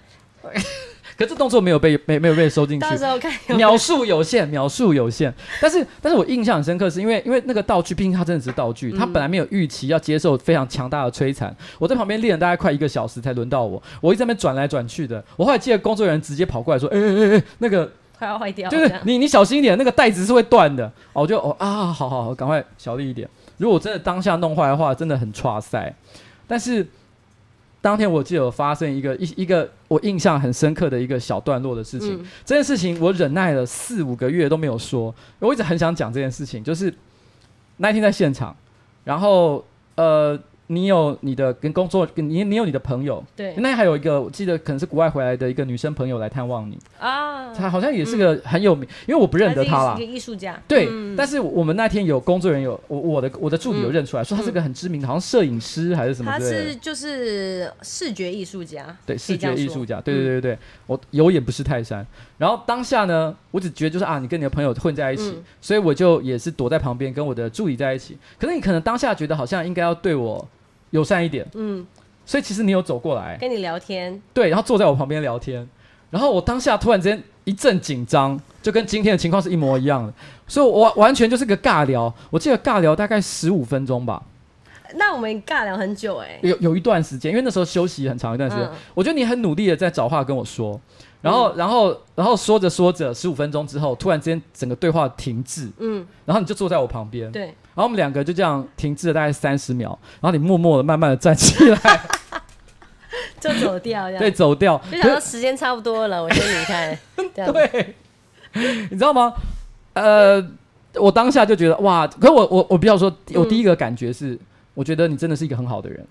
可这动作没有被没没有被收进去，到时候看秒数有限，秒数有限。但是但是我印象很深刻，是因为因为那个道具，毕竟它真的是道具，它本来没有预期要接受非常强大的摧残。我在旁边练了大概快一个小时才轮到我，我一直在那边转来转去的。我后来记得工作人员直接跑过来说：“哎哎哎，那个快要坏掉，就是你你小心一点，那个带子是会断的。”哦，我就哦啊，好好好，赶快小力一点。如果我真的当下弄坏的话，真的很挫赛。但是。当天我记得有发生一个一一个我印象很深刻的一个小段落的事情，嗯、这件事情我忍耐了四五个月都没有说，我一直很想讲这件事情，就是那天在现场，然后呃。你有你的跟工作，你你有你的朋友，对，那还有一个，我记得可能是国外回来的一个女生朋友来探望你。啊，她好像也是个很有名，嗯、因为我不认得她啦，一个艺术家，对、嗯，但是我们那天有工作人员有我我的我的助理有认出来、嗯、说她是个很知名的，好像摄影师还是什么，她是就是视觉艺术家，对，视觉艺术家，对对对对，我有眼不识泰山，然后当下呢，我只觉得就是啊，你跟你的朋友混在一起，嗯、所以我就也是躲在旁边跟我的助理在一起，可是你可能当下觉得好像应该要对我。友善一点，嗯，所以其实你有走过来。跟你聊天，对，然后坐在我旁边聊天，然后我当下突然之间一阵紧张，就跟今天的情况是一模一样的，所以我完全就是个尬聊，我记得尬聊大概十五分钟吧。那我们尬聊很久哎、欸，有有一段时间，因为那时候休息很长一段时间，嗯、我觉得你很努力的在找话跟我说，然后、嗯、然后然后说着说着十五分钟之后，突然之间整个对话停滞，嗯，然后你就坐在我旁边，对。然后我们两个就这样停滞了大概三十秒，然后你默默的、慢慢的站起来，就走掉，对，走掉。就想说时间差不多了，我先离开。对，你知道吗？呃，我当下就觉得哇，可是我我我比较说，我第一个感觉是、嗯，我觉得你真的是一个很好的人。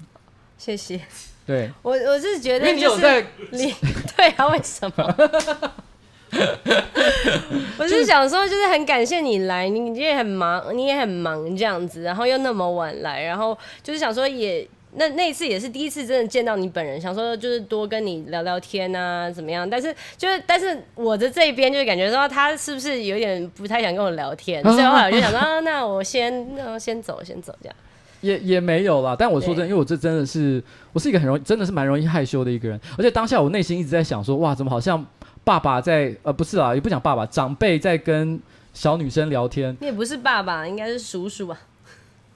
谢谢。对，我我是觉得、就是，因为你有在，你 对啊，为什么？我是想说，就是很感谢你来，你也很忙，你也很忙这样子，然后又那么晚来，然后就是想说也那那一次也是第一次真的见到你本人，想说就是多跟你聊聊天啊，怎么样？但是就是但是我的这边就是感觉说他是不是有点不太想跟我聊天，所以后来我就想说啊，那我先那我先走先走这样。也也没有啦，但我说真的，因为我这真的是我是一个很容易真的是蛮容易害羞的一个人，而且当下我内心一直在想说，哇，怎么好像。爸爸在呃不是啊，也不讲爸爸，长辈在跟小女生聊天。你也不是爸爸，应该是叔叔吧？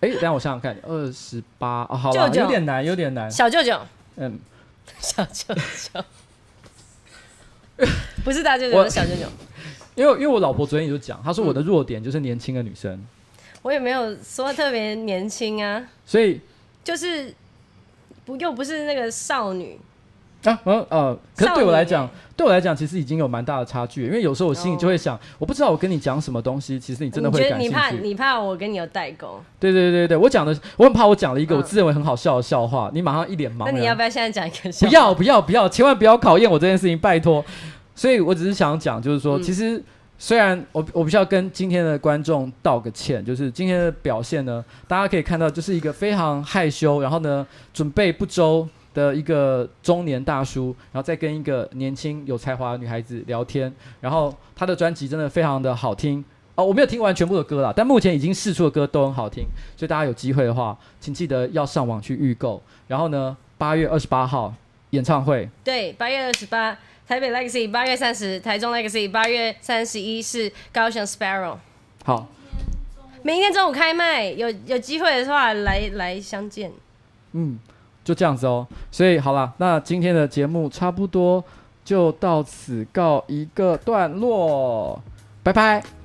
哎、欸，等下我想想看，二十八，好了，有点难，有点难。小舅舅，嗯，小舅舅，不是大舅舅，是小舅舅。因为因为我老婆昨天也就讲，她说我的弱点就是年轻的女生。我也没有说特别年轻啊，所以就是不又不是那个少女。啊，嗯呃，可是对我来讲，对我来讲，其实已经有蛮大的差距。因为有时候我心里就会想，哦、我不知道我跟你讲什么东西，其实你真的会感兴趣。你怕你怕我跟你有代沟？对对对对，我讲的，我很怕我讲了一个我自认为很好笑的笑话，嗯、你马上一脸茫然。那你要不要现在讲一个笑话？不要不要不要，千万不要考验我这件事情，拜托。所以我只是想讲，就是说，嗯、其实虽然我我必须要跟今天的观众道个歉，就是今天的表现呢，大家可以看到，就是一个非常害羞，然后呢，准备不周。的一个中年大叔，然后再跟一个年轻有才华的女孩子聊天，然后他的专辑真的非常的好听哦，我没有听完全部的歌啦，但目前已经试出的歌都很好听，所以大家有机会的话，请记得要上网去预购。然后呢，八月二十八号演唱会，对，八月二十八台北 Legacy，八月三十台中 Legacy，八月三十一是高雄 Sparrow。好，明天中午开卖，有有机会的话来来相见。嗯。就这样子哦。所以好了，那今天的节目差不多就到此告一个段落，拜拜。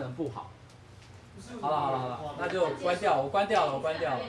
可能不好。好了好了好了，那就关掉，我关掉了，我关掉了。